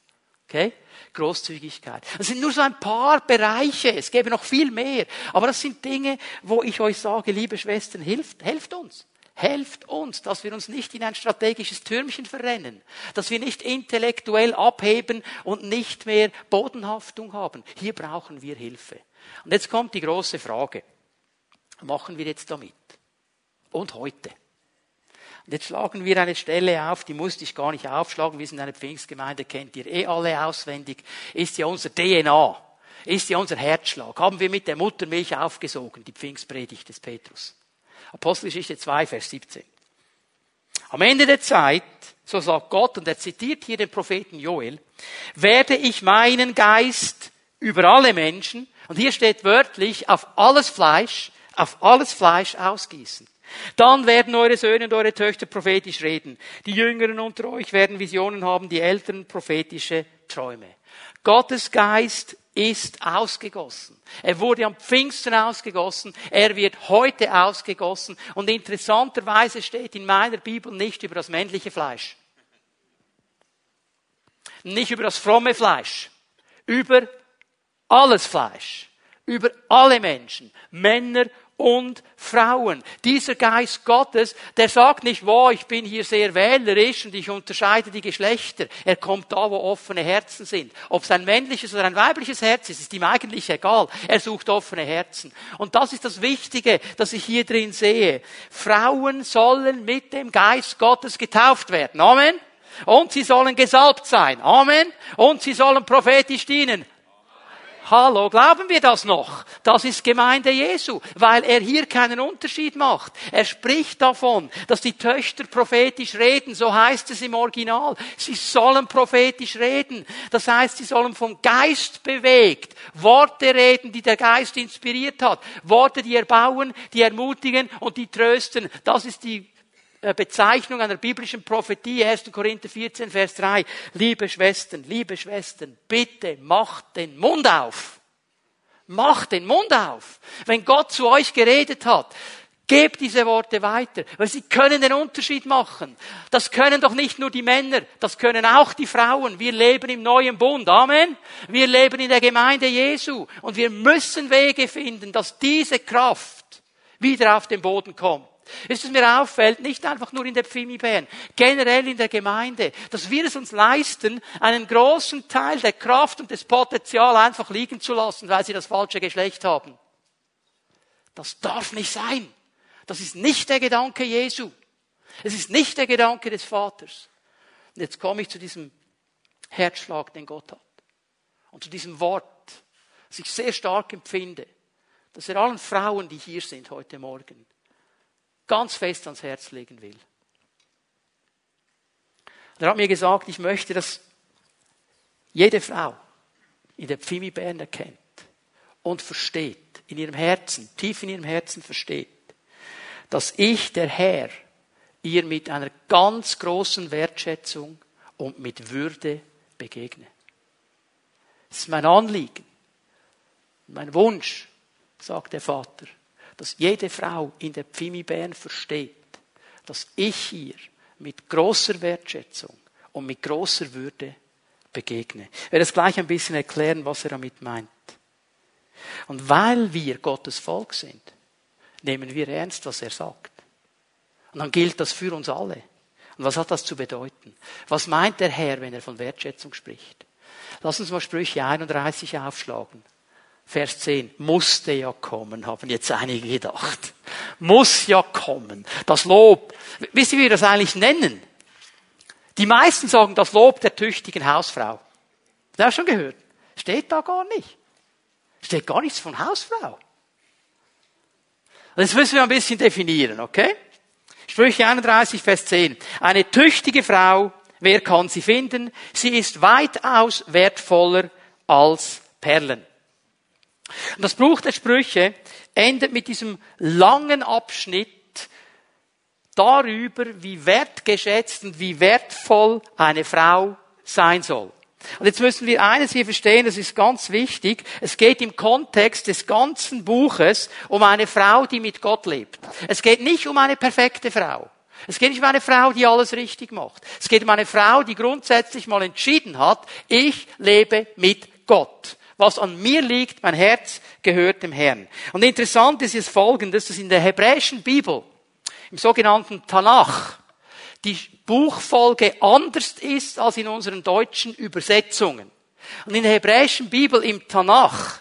A: Okay? Großzügigkeit. Das sind nur so ein paar Bereiche. Es gäbe noch viel mehr. Aber das sind Dinge, wo ich euch sage, liebe Schwestern, hilft, helft uns. Helft uns, dass wir uns nicht in ein strategisches Türmchen verrennen, dass wir nicht intellektuell abheben und nicht mehr Bodenhaftung haben. Hier brauchen wir Hilfe. Und jetzt kommt die große Frage. Machen wir jetzt damit? Und heute? Und jetzt schlagen wir eine Stelle auf, die musste ich gar nicht aufschlagen. Wir sind eine Pfingstgemeinde, kennt ihr eh alle auswendig. Ist ja unser DNA. Ist ja unser Herzschlag. Haben wir mit der Muttermilch aufgesogen, die Pfingstpredigt des Petrus. Apostelgeschichte 2, Vers 17. Am Ende der Zeit, so sagt Gott, und er zitiert hier den Propheten Joel, werde ich meinen Geist über alle Menschen, und hier steht wörtlich, auf alles Fleisch, auf alles Fleisch ausgießen. Dann werden eure Söhne und eure Töchter prophetisch reden. Die Jüngeren unter euch werden Visionen haben, die Älteren prophetische Träume. Gottes Geist ist ausgegossen. Er wurde am Pfingsten ausgegossen. Er wird heute ausgegossen. Und interessanterweise steht in meiner Bibel nicht über das männliche Fleisch. Nicht über das fromme Fleisch. Über alles Fleisch. Über alle Menschen. Männer und Frauen. Dieser Geist Gottes, der sagt nicht, wow, ich bin hier sehr wählerisch und ich unterscheide die Geschlechter. Er kommt da, wo offene Herzen sind. Ob es ein männliches oder ein weibliches Herz ist, ist ihm eigentlich egal. Er sucht offene Herzen. Und das ist das Wichtige, das ich hier drin sehe. Frauen sollen mit dem Geist Gottes getauft werden. Amen. Und sie sollen gesalbt sein. Amen. Und sie sollen prophetisch dienen. Hallo, glauben wir das noch? Das ist Gemeinde Jesu, weil er hier keinen Unterschied macht. Er spricht davon, dass die Töchter prophetisch reden, so heißt es im Original. Sie sollen prophetisch reden. Das heißt, sie sollen vom Geist bewegt Worte reden, die der Geist inspiriert hat. Worte, die erbauen, die ermutigen und die trösten. Das ist die Bezeichnung einer biblischen Prophetie, 1. Korinther 14, Vers 3. Liebe Schwestern, liebe Schwestern, bitte macht den Mund auf. Macht den Mund auf. Wenn Gott zu euch geredet hat, Gebt diese Worte weiter, weil sie können den Unterschied machen. Das können doch nicht nur die Männer, das können auch die Frauen. Wir leben im neuen Bund. Amen. Wir leben in der Gemeinde Jesu und wir müssen Wege finden, dass diese Kraft wieder auf den Boden kommt. Ist es mir auffällt, nicht einfach nur in der Pfimi-Bern, generell in der Gemeinde, dass wir es uns leisten, einen großen Teil der Kraft und des Potenzials einfach liegen zu lassen, weil sie das falsche Geschlecht haben. Das darf nicht sein. Das ist nicht der Gedanke Jesu. Es ist nicht der Gedanke des Vaters. Und jetzt komme ich zu diesem Herzschlag, den Gott hat. Und zu diesem Wort, das ich sehr stark empfinde, dass er allen Frauen, die hier sind heute Morgen, ganz fest ans Herz legen will. er hat mir gesagt, ich möchte, dass jede Frau in der Pfimi Bern erkennt und versteht, in ihrem Herzen, tief in ihrem Herzen versteht, dass ich, der Herr, ihr mit einer ganz großen Wertschätzung und mit Würde begegne. Das ist mein Anliegen, mein Wunsch, sagt der Vater, dass jede Frau in der Pfimi Bern versteht, dass ich hier mit großer Wertschätzung und mit großer Würde begegne. Ich werde es gleich ein bisschen erklären, was er damit meint. Und weil wir Gottes Volk sind, nehmen wir ernst, was er sagt. Und dann gilt das für uns alle. Und was hat das zu bedeuten? Was meint der Herr, wenn er von Wertschätzung spricht? Lass uns mal Sprüche 31 aufschlagen. Vers 10. Musste ja kommen, haben jetzt einige gedacht. Muss ja kommen. Das Lob. Wisst ihr, wie wir das eigentlich nennen? Die meisten sagen das Lob der tüchtigen Hausfrau. Das hast du schon gehört. Steht da gar nicht. Steht gar nichts von Hausfrau. Das müssen wir ein bisschen definieren, okay? Sprüche 31, Vers 10. Eine tüchtige Frau, wer kann sie finden? Sie ist weitaus wertvoller als Perlen. Und das Buch der Sprüche endet mit diesem langen Abschnitt darüber, wie wertgeschätzt und wie wertvoll eine Frau sein soll. Und jetzt müssen wir eines hier verstehen, das ist ganz wichtig. Es geht im Kontext des ganzen Buches um eine Frau, die mit Gott lebt. Es geht nicht um eine perfekte Frau. Es geht nicht um eine Frau, die alles richtig macht. Es geht um eine Frau, die grundsätzlich mal entschieden hat, ich lebe mit Gott. Was an mir liegt, mein Herz gehört dem Herrn. Und interessant ist jetzt folgendes, dass in der hebräischen Bibel, im sogenannten Tanach, die Buchfolge anders ist als in unseren deutschen Übersetzungen. Und in der hebräischen Bibel im Tanach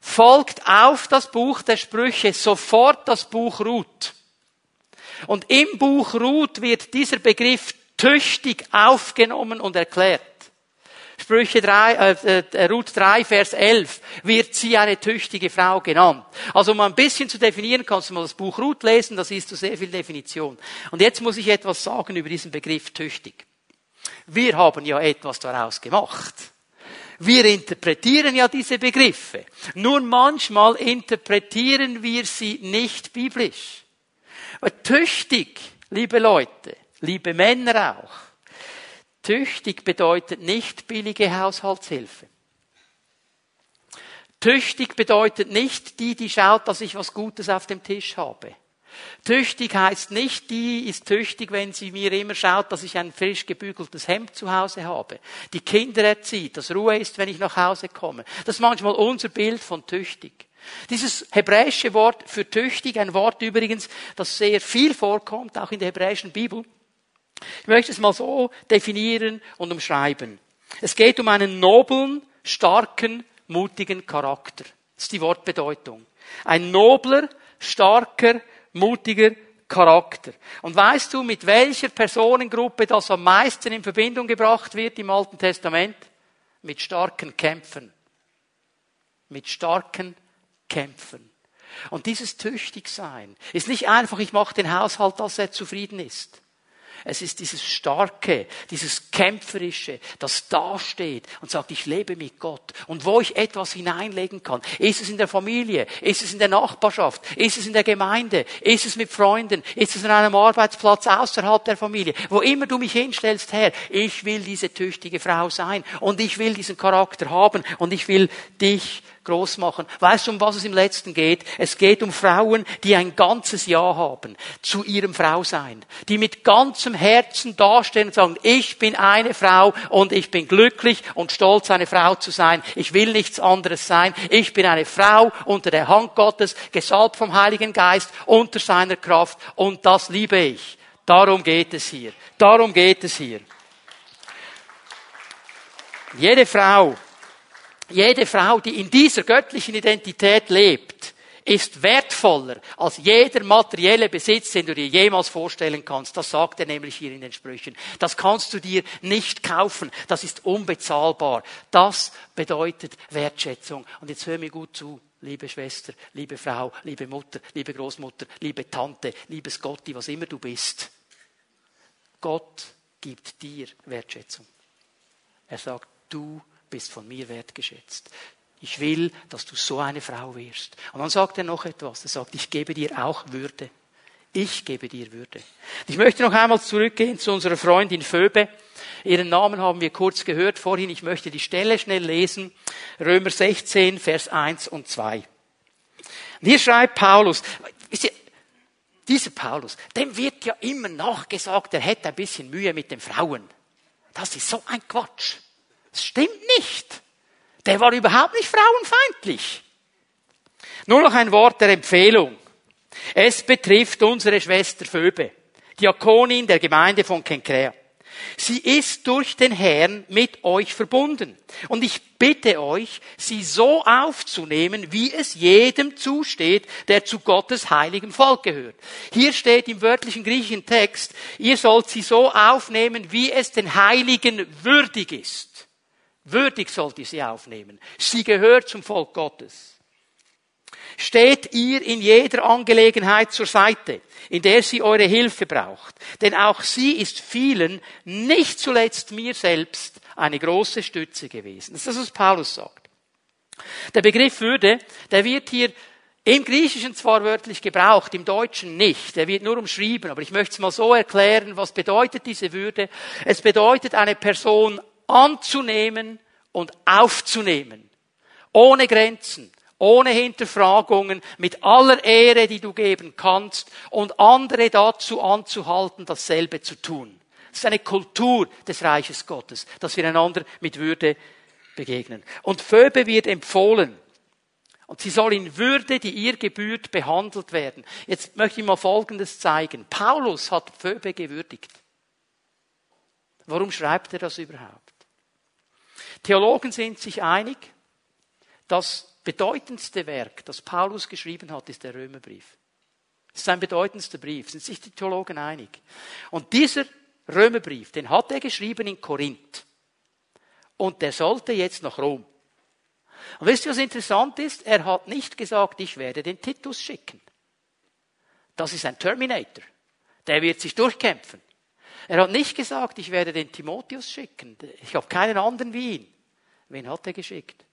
A: folgt auf das Buch der Sprüche sofort das Buch Ruth. Und im Buch Ruth wird dieser Begriff tüchtig aufgenommen und erklärt. Sprüche 3, äh, äh, Ruth 3, Vers 11, wird sie eine tüchtige Frau genannt. Also um ein bisschen zu definieren, kannst du mal das Buch Ruth lesen, da siehst du sehr viel Definition. Und jetzt muss ich etwas sagen über diesen Begriff tüchtig. Wir haben ja etwas daraus gemacht. Wir interpretieren ja diese Begriffe. Nur manchmal interpretieren wir sie nicht biblisch. Tüchtig, liebe Leute, liebe Männer auch, Tüchtig bedeutet nicht billige Haushaltshilfe. Tüchtig bedeutet nicht die, die schaut, dass ich was Gutes auf dem Tisch habe. Tüchtig heißt nicht, die ist tüchtig, wenn sie mir immer schaut, dass ich ein frisch gebügeltes Hemd zu Hause habe. Die Kinder erzieht, dass Ruhe ist, wenn ich nach Hause komme. Das ist manchmal unser Bild von tüchtig. Dieses hebräische Wort für tüchtig, ein Wort übrigens, das sehr viel vorkommt, auch in der hebräischen Bibel, ich möchte es mal so definieren und umschreiben. Es geht um einen noblen, starken, mutigen Charakter. Das ist die Wortbedeutung. Ein nobler, starker, mutiger Charakter. Und weißt du, mit welcher Personengruppe das am meisten in Verbindung gebracht wird im Alten Testament? Mit starken Kämpfen. Mit starken Kämpfen. Und dieses Tüchtigsein ist nicht einfach, ich mache den Haushalt, dass er zufrieden ist. Es ist dieses Starke, dieses Kämpferische, das dasteht und sagt, ich lebe mit Gott. Und wo ich etwas hineinlegen kann, ist es in der Familie, ist es in der Nachbarschaft, ist es in der Gemeinde, ist es mit Freunden, ist es an einem Arbeitsplatz außerhalb der Familie, wo immer du mich hinstellst, Herr, ich will diese tüchtige Frau sein und ich will diesen Charakter haben und ich will dich groß machen. Weißt du, um was es im letzten geht? Es geht um Frauen, die ein ganzes Ja haben zu ihrem Frausein, die mit ganzem Herzen dastehen und sagen, ich bin eine Frau und ich bin glücklich und stolz, eine Frau zu sein. Ich will nichts anderes sein. Ich bin eine Frau unter der Hand Gottes, gesalbt vom Heiligen Geist, unter seiner Kraft und das liebe ich. Darum geht es hier. Darum geht es hier. Jede Frau, jede Frau, die in dieser göttlichen Identität lebt, ist wertvoller als jeder materielle Besitz, den du dir jemals vorstellen kannst. Das sagt er nämlich hier in den Sprüchen. Das kannst du dir nicht kaufen. Das ist unbezahlbar. Das bedeutet Wertschätzung. Und jetzt hör mir gut zu. Liebe Schwester, liebe Frau, liebe Mutter, liebe Großmutter, liebe Tante, liebes Gotti, was immer du bist. Gott gibt dir Wertschätzung. Er sagt, du bist von mir wertgeschätzt. Ich will, dass du so eine Frau wirst. Und dann sagt er noch etwas. Er sagt, ich gebe dir auch Würde. Ich gebe dir Würde. Ich möchte noch einmal zurückgehen zu unserer Freundin Phoebe. Ihren Namen haben wir kurz gehört vorhin. Ich möchte die Stelle schnell lesen. Römer 16, Vers 1 und 2. Und hier schreibt Paulus, dieser Paulus, dem wird ja immer nachgesagt, er hätte ein bisschen Mühe mit den Frauen. Das ist so ein Quatsch. Das stimmt nicht. Der war überhaupt nicht frauenfeindlich. Nur noch ein Wort der Empfehlung. Es betrifft unsere Schwester Phoebe, Diakonin der Gemeinde von Kenkrea. Sie ist durch den Herrn mit euch verbunden. Und ich bitte euch, sie so aufzunehmen, wie es jedem zusteht, der zu Gottes heiligem Volk gehört. Hier steht im wörtlichen griechischen Text, ihr sollt sie so aufnehmen, wie es den Heiligen würdig ist. Würdig sollt ihr sie aufnehmen. Sie gehört zum Volk Gottes. Steht ihr in jeder Angelegenheit zur Seite, in der sie eure Hilfe braucht. Denn auch sie ist vielen, nicht zuletzt mir selbst, eine große Stütze gewesen. Das ist das, was Paulus sagt. Der Begriff Würde, der wird hier im Griechischen zwar wörtlich gebraucht, im Deutschen nicht. Er wird nur umschrieben, aber ich möchte es mal so erklären, was bedeutet diese Würde. Es bedeutet eine Person anzunehmen und aufzunehmen. Ohne Grenzen, ohne Hinterfragungen, mit aller Ehre, die du geben kannst und andere dazu anzuhalten, dasselbe zu tun. Das ist eine Kultur des Reiches Gottes, dass wir einander mit Würde begegnen. Und Phoebe wird empfohlen. Und sie soll in Würde, die ihr gebührt, behandelt werden. Jetzt möchte ich mal Folgendes zeigen. Paulus hat Phoebe gewürdigt. Warum schreibt er das überhaupt? Theologen sind sich einig, das bedeutendste Werk, das Paulus geschrieben hat, ist der Römerbrief. Das ist sein bedeutendster Brief, sind sich die Theologen einig. Und dieser Römerbrief, den hat er geschrieben in Korinth. Und der sollte jetzt nach Rom. Und wisst ihr, was interessant ist? Er hat nicht gesagt, ich werde den Titus schicken. Das ist ein Terminator. Der wird sich durchkämpfen. Er hat nicht gesagt, ich werde den Timotheus schicken. Ich habe keinen anderen wie ihn. Wen hat er geschickt?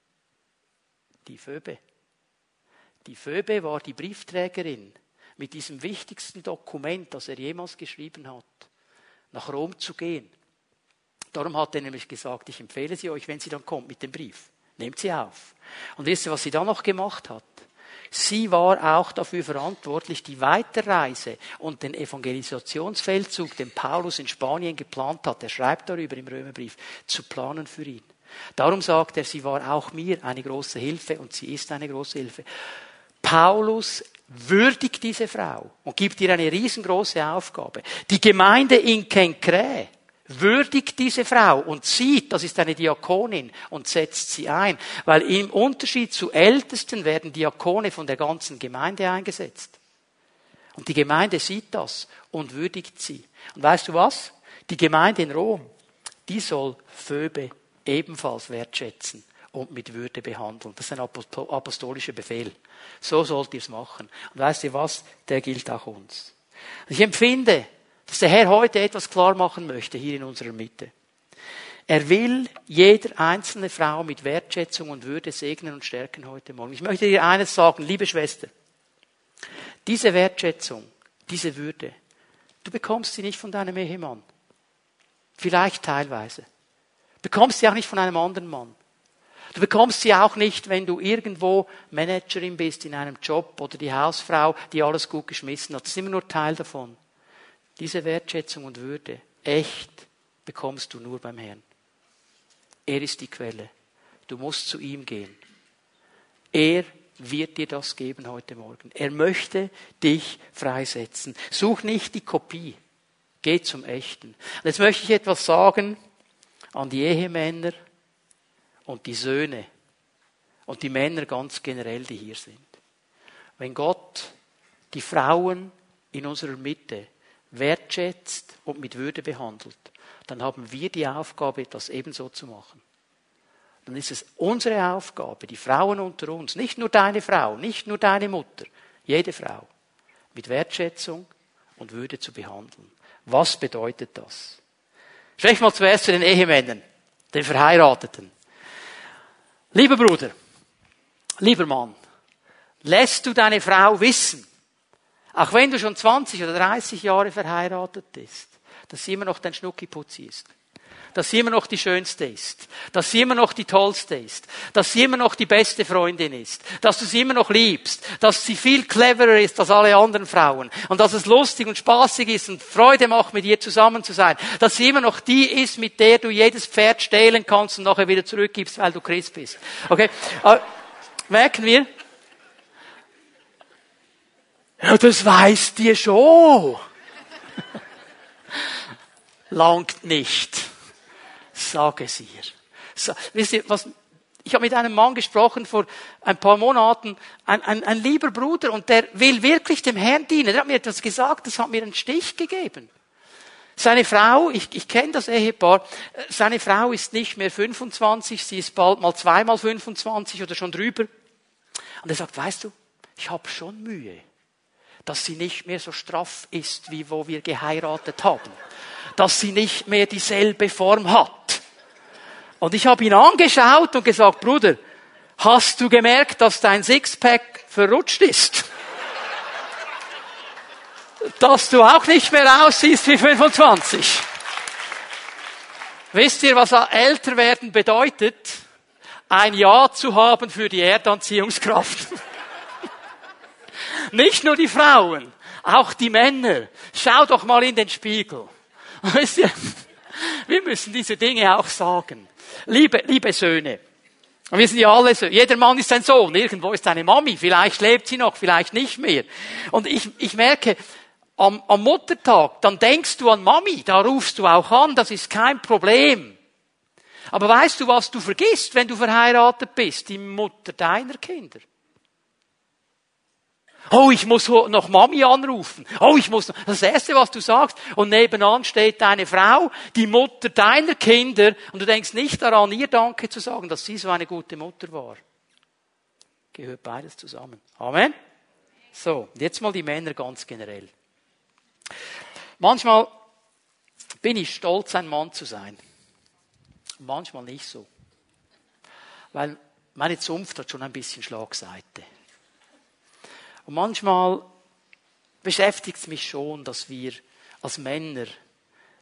A: Die Phoebe. Die Phoebe war die Briefträgerin mit diesem wichtigsten Dokument, das er jemals geschrieben hat, nach Rom zu gehen. Darum hat er nämlich gesagt, ich empfehle sie euch, wenn sie dann kommt mit dem Brief. Nehmt sie auf. Und wisst ihr, was sie dann noch gemacht hat? Sie war auch dafür verantwortlich, die Weiterreise und den Evangelisationsfeldzug, den Paulus in Spanien geplant hat, er schreibt darüber im Römerbrief, zu planen für ihn. Darum sagt er, sie war auch mir eine große Hilfe und sie ist eine große Hilfe. Paulus würdigt diese Frau und gibt ihr eine riesengroße Aufgabe. Die Gemeinde in Kenkre würdigt diese Frau und sieht, das ist eine Diakonin und setzt sie ein, weil im Unterschied zu Ältesten werden Diakone von der ganzen Gemeinde eingesetzt. Und die Gemeinde sieht das und würdigt sie. Und weißt du was? Die Gemeinde in Rom, die soll Phoebe ebenfalls wertschätzen und mit Würde behandeln. Das ist ein apostolischer Befehl. So sollt ihr es machen. Und weißt ihr was? Der gilt auch uns. Ich empfinde, dass der Herr heute etwas klar machen möchte hier in unserer Mitte. Er will jeder einzelne Frau mit Wertschätzung und Würde segnen und stärken heute Morgen. Ich möchte dir eines sagen, liebe Schwester. Diese Wertschätzung, diese Würde, du bekommst sie nicht von deinem Ehemann. Vielleicht teilweise. Bekommst sie auch nicht von einem anderen Mann. Du bekommst sie auch nicht, wenn du irgendwo Managerin bist in einem Job oder die Hausfrau, die alles gut geschmissen hat. Das ist immer nur Teil davon. Diese Wertschätzung und Würde, echt, bekommst du nur beim Herrn. Er ist die Quelle. Du musst zu ihm gehen. Er wird dir das geben heute Morgen. Er möchte dich freisetzen. Such nicht die Kopie. Geh zum Echten. Und jetzt möchte ich etwas sagen an die Ehemänner und die Söhne und die Männer ganz generell, die hier sind. Wenn Gott die Frauen in unserer Mitte wertschätzt und mit Würde behandelt, dann haben wir die Aufgabe, das ebenso zu machen. Dann ist es unsere Aufgabe, die Frauen unter uns, nicht nur deine Frau, nicht nur deine Mutter, jede Frau, mit Wertschätzung und Würde zu behandeln. Was bedeutet das? Sprech mal zuerst zu den Ehemännern, den Verheirateten. Lieber Bruder, lieber Mann, lässt du deine Frau wissen, auch wenn du schon 20 oder 30 Jahre verheiratet bist, dass sie immer noch dein Schnuckiputzi ist. Dass sie immer noch die Schönste ist. Dass sie immer noch die Tollste ist. Dass sie immer noch die beste Freundin ist. Dass du sie immer noch liebst. Dass sie viel cleverer ist als alle anderen Frauen. Und dass es lustig und spaßig ist und Freude macht, mit ihr zusammen zu sein. Dass sie immer noch die ist, mit der du jedes Pferd stehlen kannst und nachher wieder zurückgibst, weil du Christ bist. Okay? Aber merken wir? Ja, das weißt ihr schon langt nicht. Sag es ihr. So, wisst ihr, was, ich habe mit einem Mann gesprochen vor ein paar Monaten, ein, ein, ein lieber Bruder, und der will wirklich dem Herrn dienen. Der hat mir etwas gesagt, das hat mir einen Stich gegeben. Seine Frau, ich, ich kenne das Ehepaar, seine Frau ist nicht mehr 25, sie ist bald mal zweimal 25 oder schon drüber. Und er sagt, weißt du, ich habe schon Mühe, dass sie nicht mehr so straff ist, wie wo wir geheiratet haben dass sie nicht mehr dieselbe Form hat. Und ich habe ihn angeschaut und gesagt, Bruder, hast du gemerkt, dass dein Sixpack verrutscht ist? <laughs> Dass du auch nicht mehr aussiehst wie 25. Wisst ihr, was älter werden bedeutet? Ein Ja zu haben für die Erdanziehungskraft. <laughs> Nicht nur die Frauen, auch die Männer. Schau doch mal in den Spiegel. Weißt ihr, wir müssen diese Dinge auch sagen. Liebe, liebe Söhne. Wir sind ja alle so. Jeder Mann ist ein Sohn. Irgendwo ist eine Mami. Vielleicht lebt sie noch, vielleicht nicht mehr. Und ich, ich merke, am, am Muttertag, dann denkst du an Mami. Da rufst du auch an. Das ist kein Problem. Aber weißt du, was du vergisst, wenn du verheiratet bist? Die Mutter deiner Kinder. Oh, ich muss noch Mami anrufen. Oh, ich muss noch. Das Erste, was du sagst. Und nebenan steht deine Frau, die Mutter deiner Kinder. Und du denkst nicht daran, ihr Danke zu sagen, dass sie so eine gute Mutter war. Gehört beides zusammen. Amen. So, jetzt mal die Männer ganz generell. Manchmal bin ich stolz, ein Mann zu sein. Manchmal nicht so. Weil meine Zunft hat schon ein bisschen Schlagseite. Und manchmal beschäftigt es mich schon, dass wir als Männer,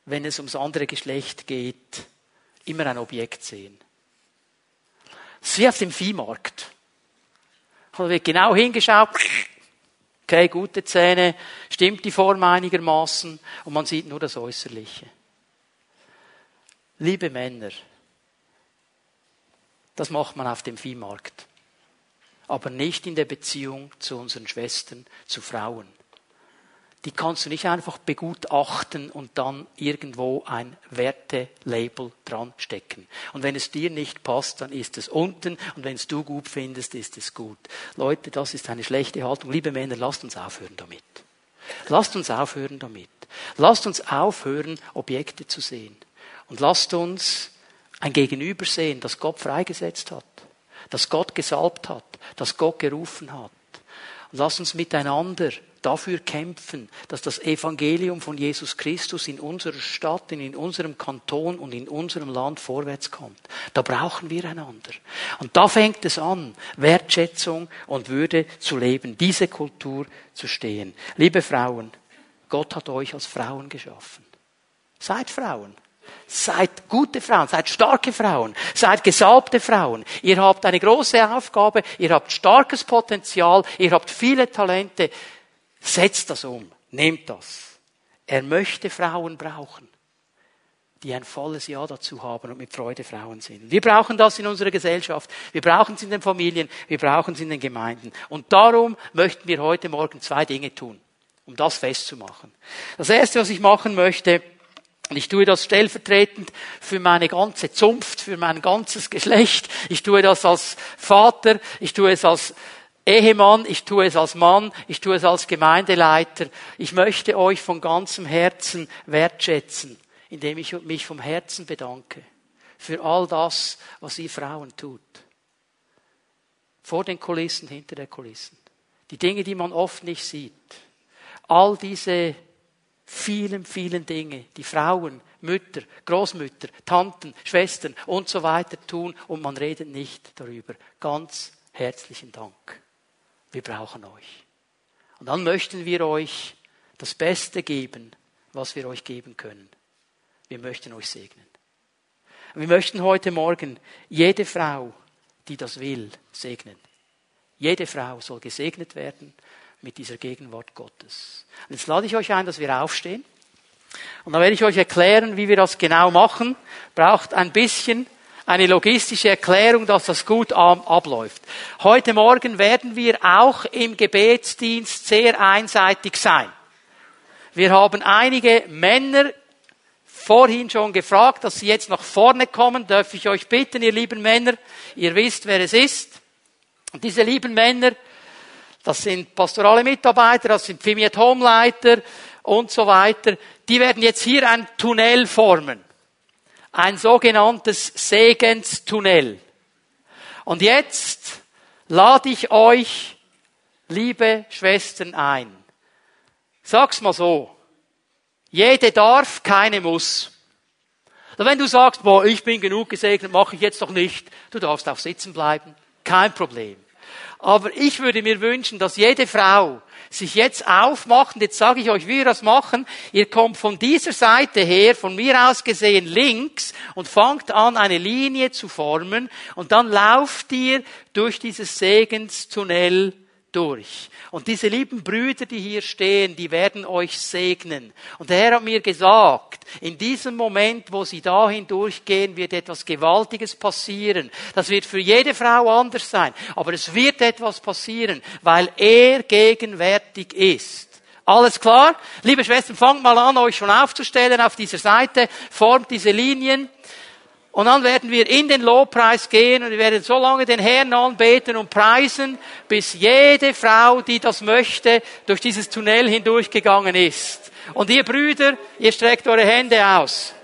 A: wenn es ums andere Geschlecht geht, immer ein Objekt sehen. Es ist wie auf dem Viehmarkt. Da wird genau hingeschaut. Okay, gute Zähne, stimmt die Form einigermaßen und man sieht nur das Äußerliche. Liebe Männer, das macht man auf dem Viehmarkt aber nicht in der Beziehung zu unseren Schwestern, zu Frauen. Die kannst du nicht einfach begutachten und dann irgendwo ein Wertelabel dran stecken. Und wenn es dir nicht passt, dann ist es unten und wenn es du gut findest, ist es gut. Leute, das ist eine schlechte Haltung. Liebe Männer, lasst uns aufhören damit. Lasst uns aufhören damit. Lasst uns aufhören, Objekte zu sehen. Und lasst uns ein Gegenüber sehen, das Gott freigesetzt hat das Gott gesalbt hat, das Gott gerufen hat. Lass uns miteinander dafür kämpfen, dass das Evangelium von Jesus Christus in unserer Stadt, in unserem Kanton und in unserem Land vorwärts kommt. Da brauchen wir einander. Und da fängt es an, Wertschätzung und Würde zu leben, diese Kultur zu stehen. Liebe Frauen, Gott hat euch als Frauen geschaffen. Seid Frauen. Seid gute Frauen, seid starke Frauen, seid gesalbte Frauen. Ihr habt eine große Aufgabe, ihr habt starkes Potenzial, ihr habt viele Talente. Setzt das um, nehmt das. Er möchte Frauen brauchen, die ein volles Ja dazu haben und mit Freude Frauen sind. Wir brauchen das in unserer Gesellschaft, wir brauchen es in den Familien, wir brauchen es in den Gemeinden. Und darum möchten wir heute Morgen zwei Dinge tun, um das festzumachen. Das erste, was ich machen möchte, und ich tue das stellvertretend für meine ganze Zunft, für mein ganzes Geschlecht. Ich tue das als Vater, ich tue es als Ehemann, ich tue es als Mann, ich tue es als Gemeindeleiter. Ich möchte euch von ganzem Herzen wertschätzen, indem ich mich vom Herzen bedanke für all das, was ihr Frauen tut. Vor den Kulissen, hinter den Kulissen. Die Dinge, die man oft nicht sieht. All diese vielen, vielen Dinge, die Frauen, Mütter, Großmütter, Tanten, Schwestern und so weiter tun und man redet nicht darüber. Ganz herzlichen Dank. Wir brauchen euch. Und dann möchten wir euch das Beste geben, was wir euch geben können. Wir möchten euch segnen. Wir möchten heute Morgen jede Frau, die das will, segnen. Jede Frau soll gesegnet werden mit dieser Gegenwart Gottes. Und jetzt lade ich euch ein, dass wir aufstehen. Und dann werde ich euch erklären, wie wir das genau machen. Braucht ein bisschen eine logistische Erklärung, dass das gut abläuft. Heute Morgen werden wir auch im Gebetsdienst sehr einseitig sein. Wir haben einige Männer vorhin schon gefragt, dass sie jetzt nach vorne kommen. Darf ich euch bitten, ihr lieben Männer, ihr wisst, wer es ist. Und diese lieben Männer das sind pastorale Mitarbeiter, das sind Fimiet Homeleiter und so weiter. Die werden jetzt hier ein Tunnel formen. Ein sogenanntes Segenstunnel. Und jetzt lade ich euch, liebe Schwestern, ein. Sag's mal so. Jede darf, keine muss. Wenn du sagst, boah, ich bin genug gesegnet, mache ich jetzt doch nicht, du darfst auch sitzen bleiben. Kein Problem. Aber ich würde mir wünschen, dass jede Frau sich jetzt aufmacht, und jetzt sage ich euch, wie wir das machen. Ihr kommt von dieser Seite her, von mir aus gesehen links, und fangt an, eine Linie zu formen, und dann lauft ihr durch dieses Segenstunnel durch. Und diese lieben Brüder, die hier stehen, die werden euch segnen. Und der Herr hat mir gesagt, in diesem Moment, wo sie dahin durchgehen, wird etwas Gewaltiges passieren. Das wird für jede Frau anders sein. Aber es wird etwas passieren, weil er gegenwärtig ist. Alles klar? Liebe Schwestern, fangt mal an, euch schon aufzustellen auf dieser Seite, formt diese Linien. Und dann werden wir in den Lobpreis gehen und wir werden so lange den Herrn anbeten und preisen, bis jede Frau, die das möchte, durch dieses Tunnel hindurchgegangen ist. Und ihr Brüder, ihr streckt eure Hände aus.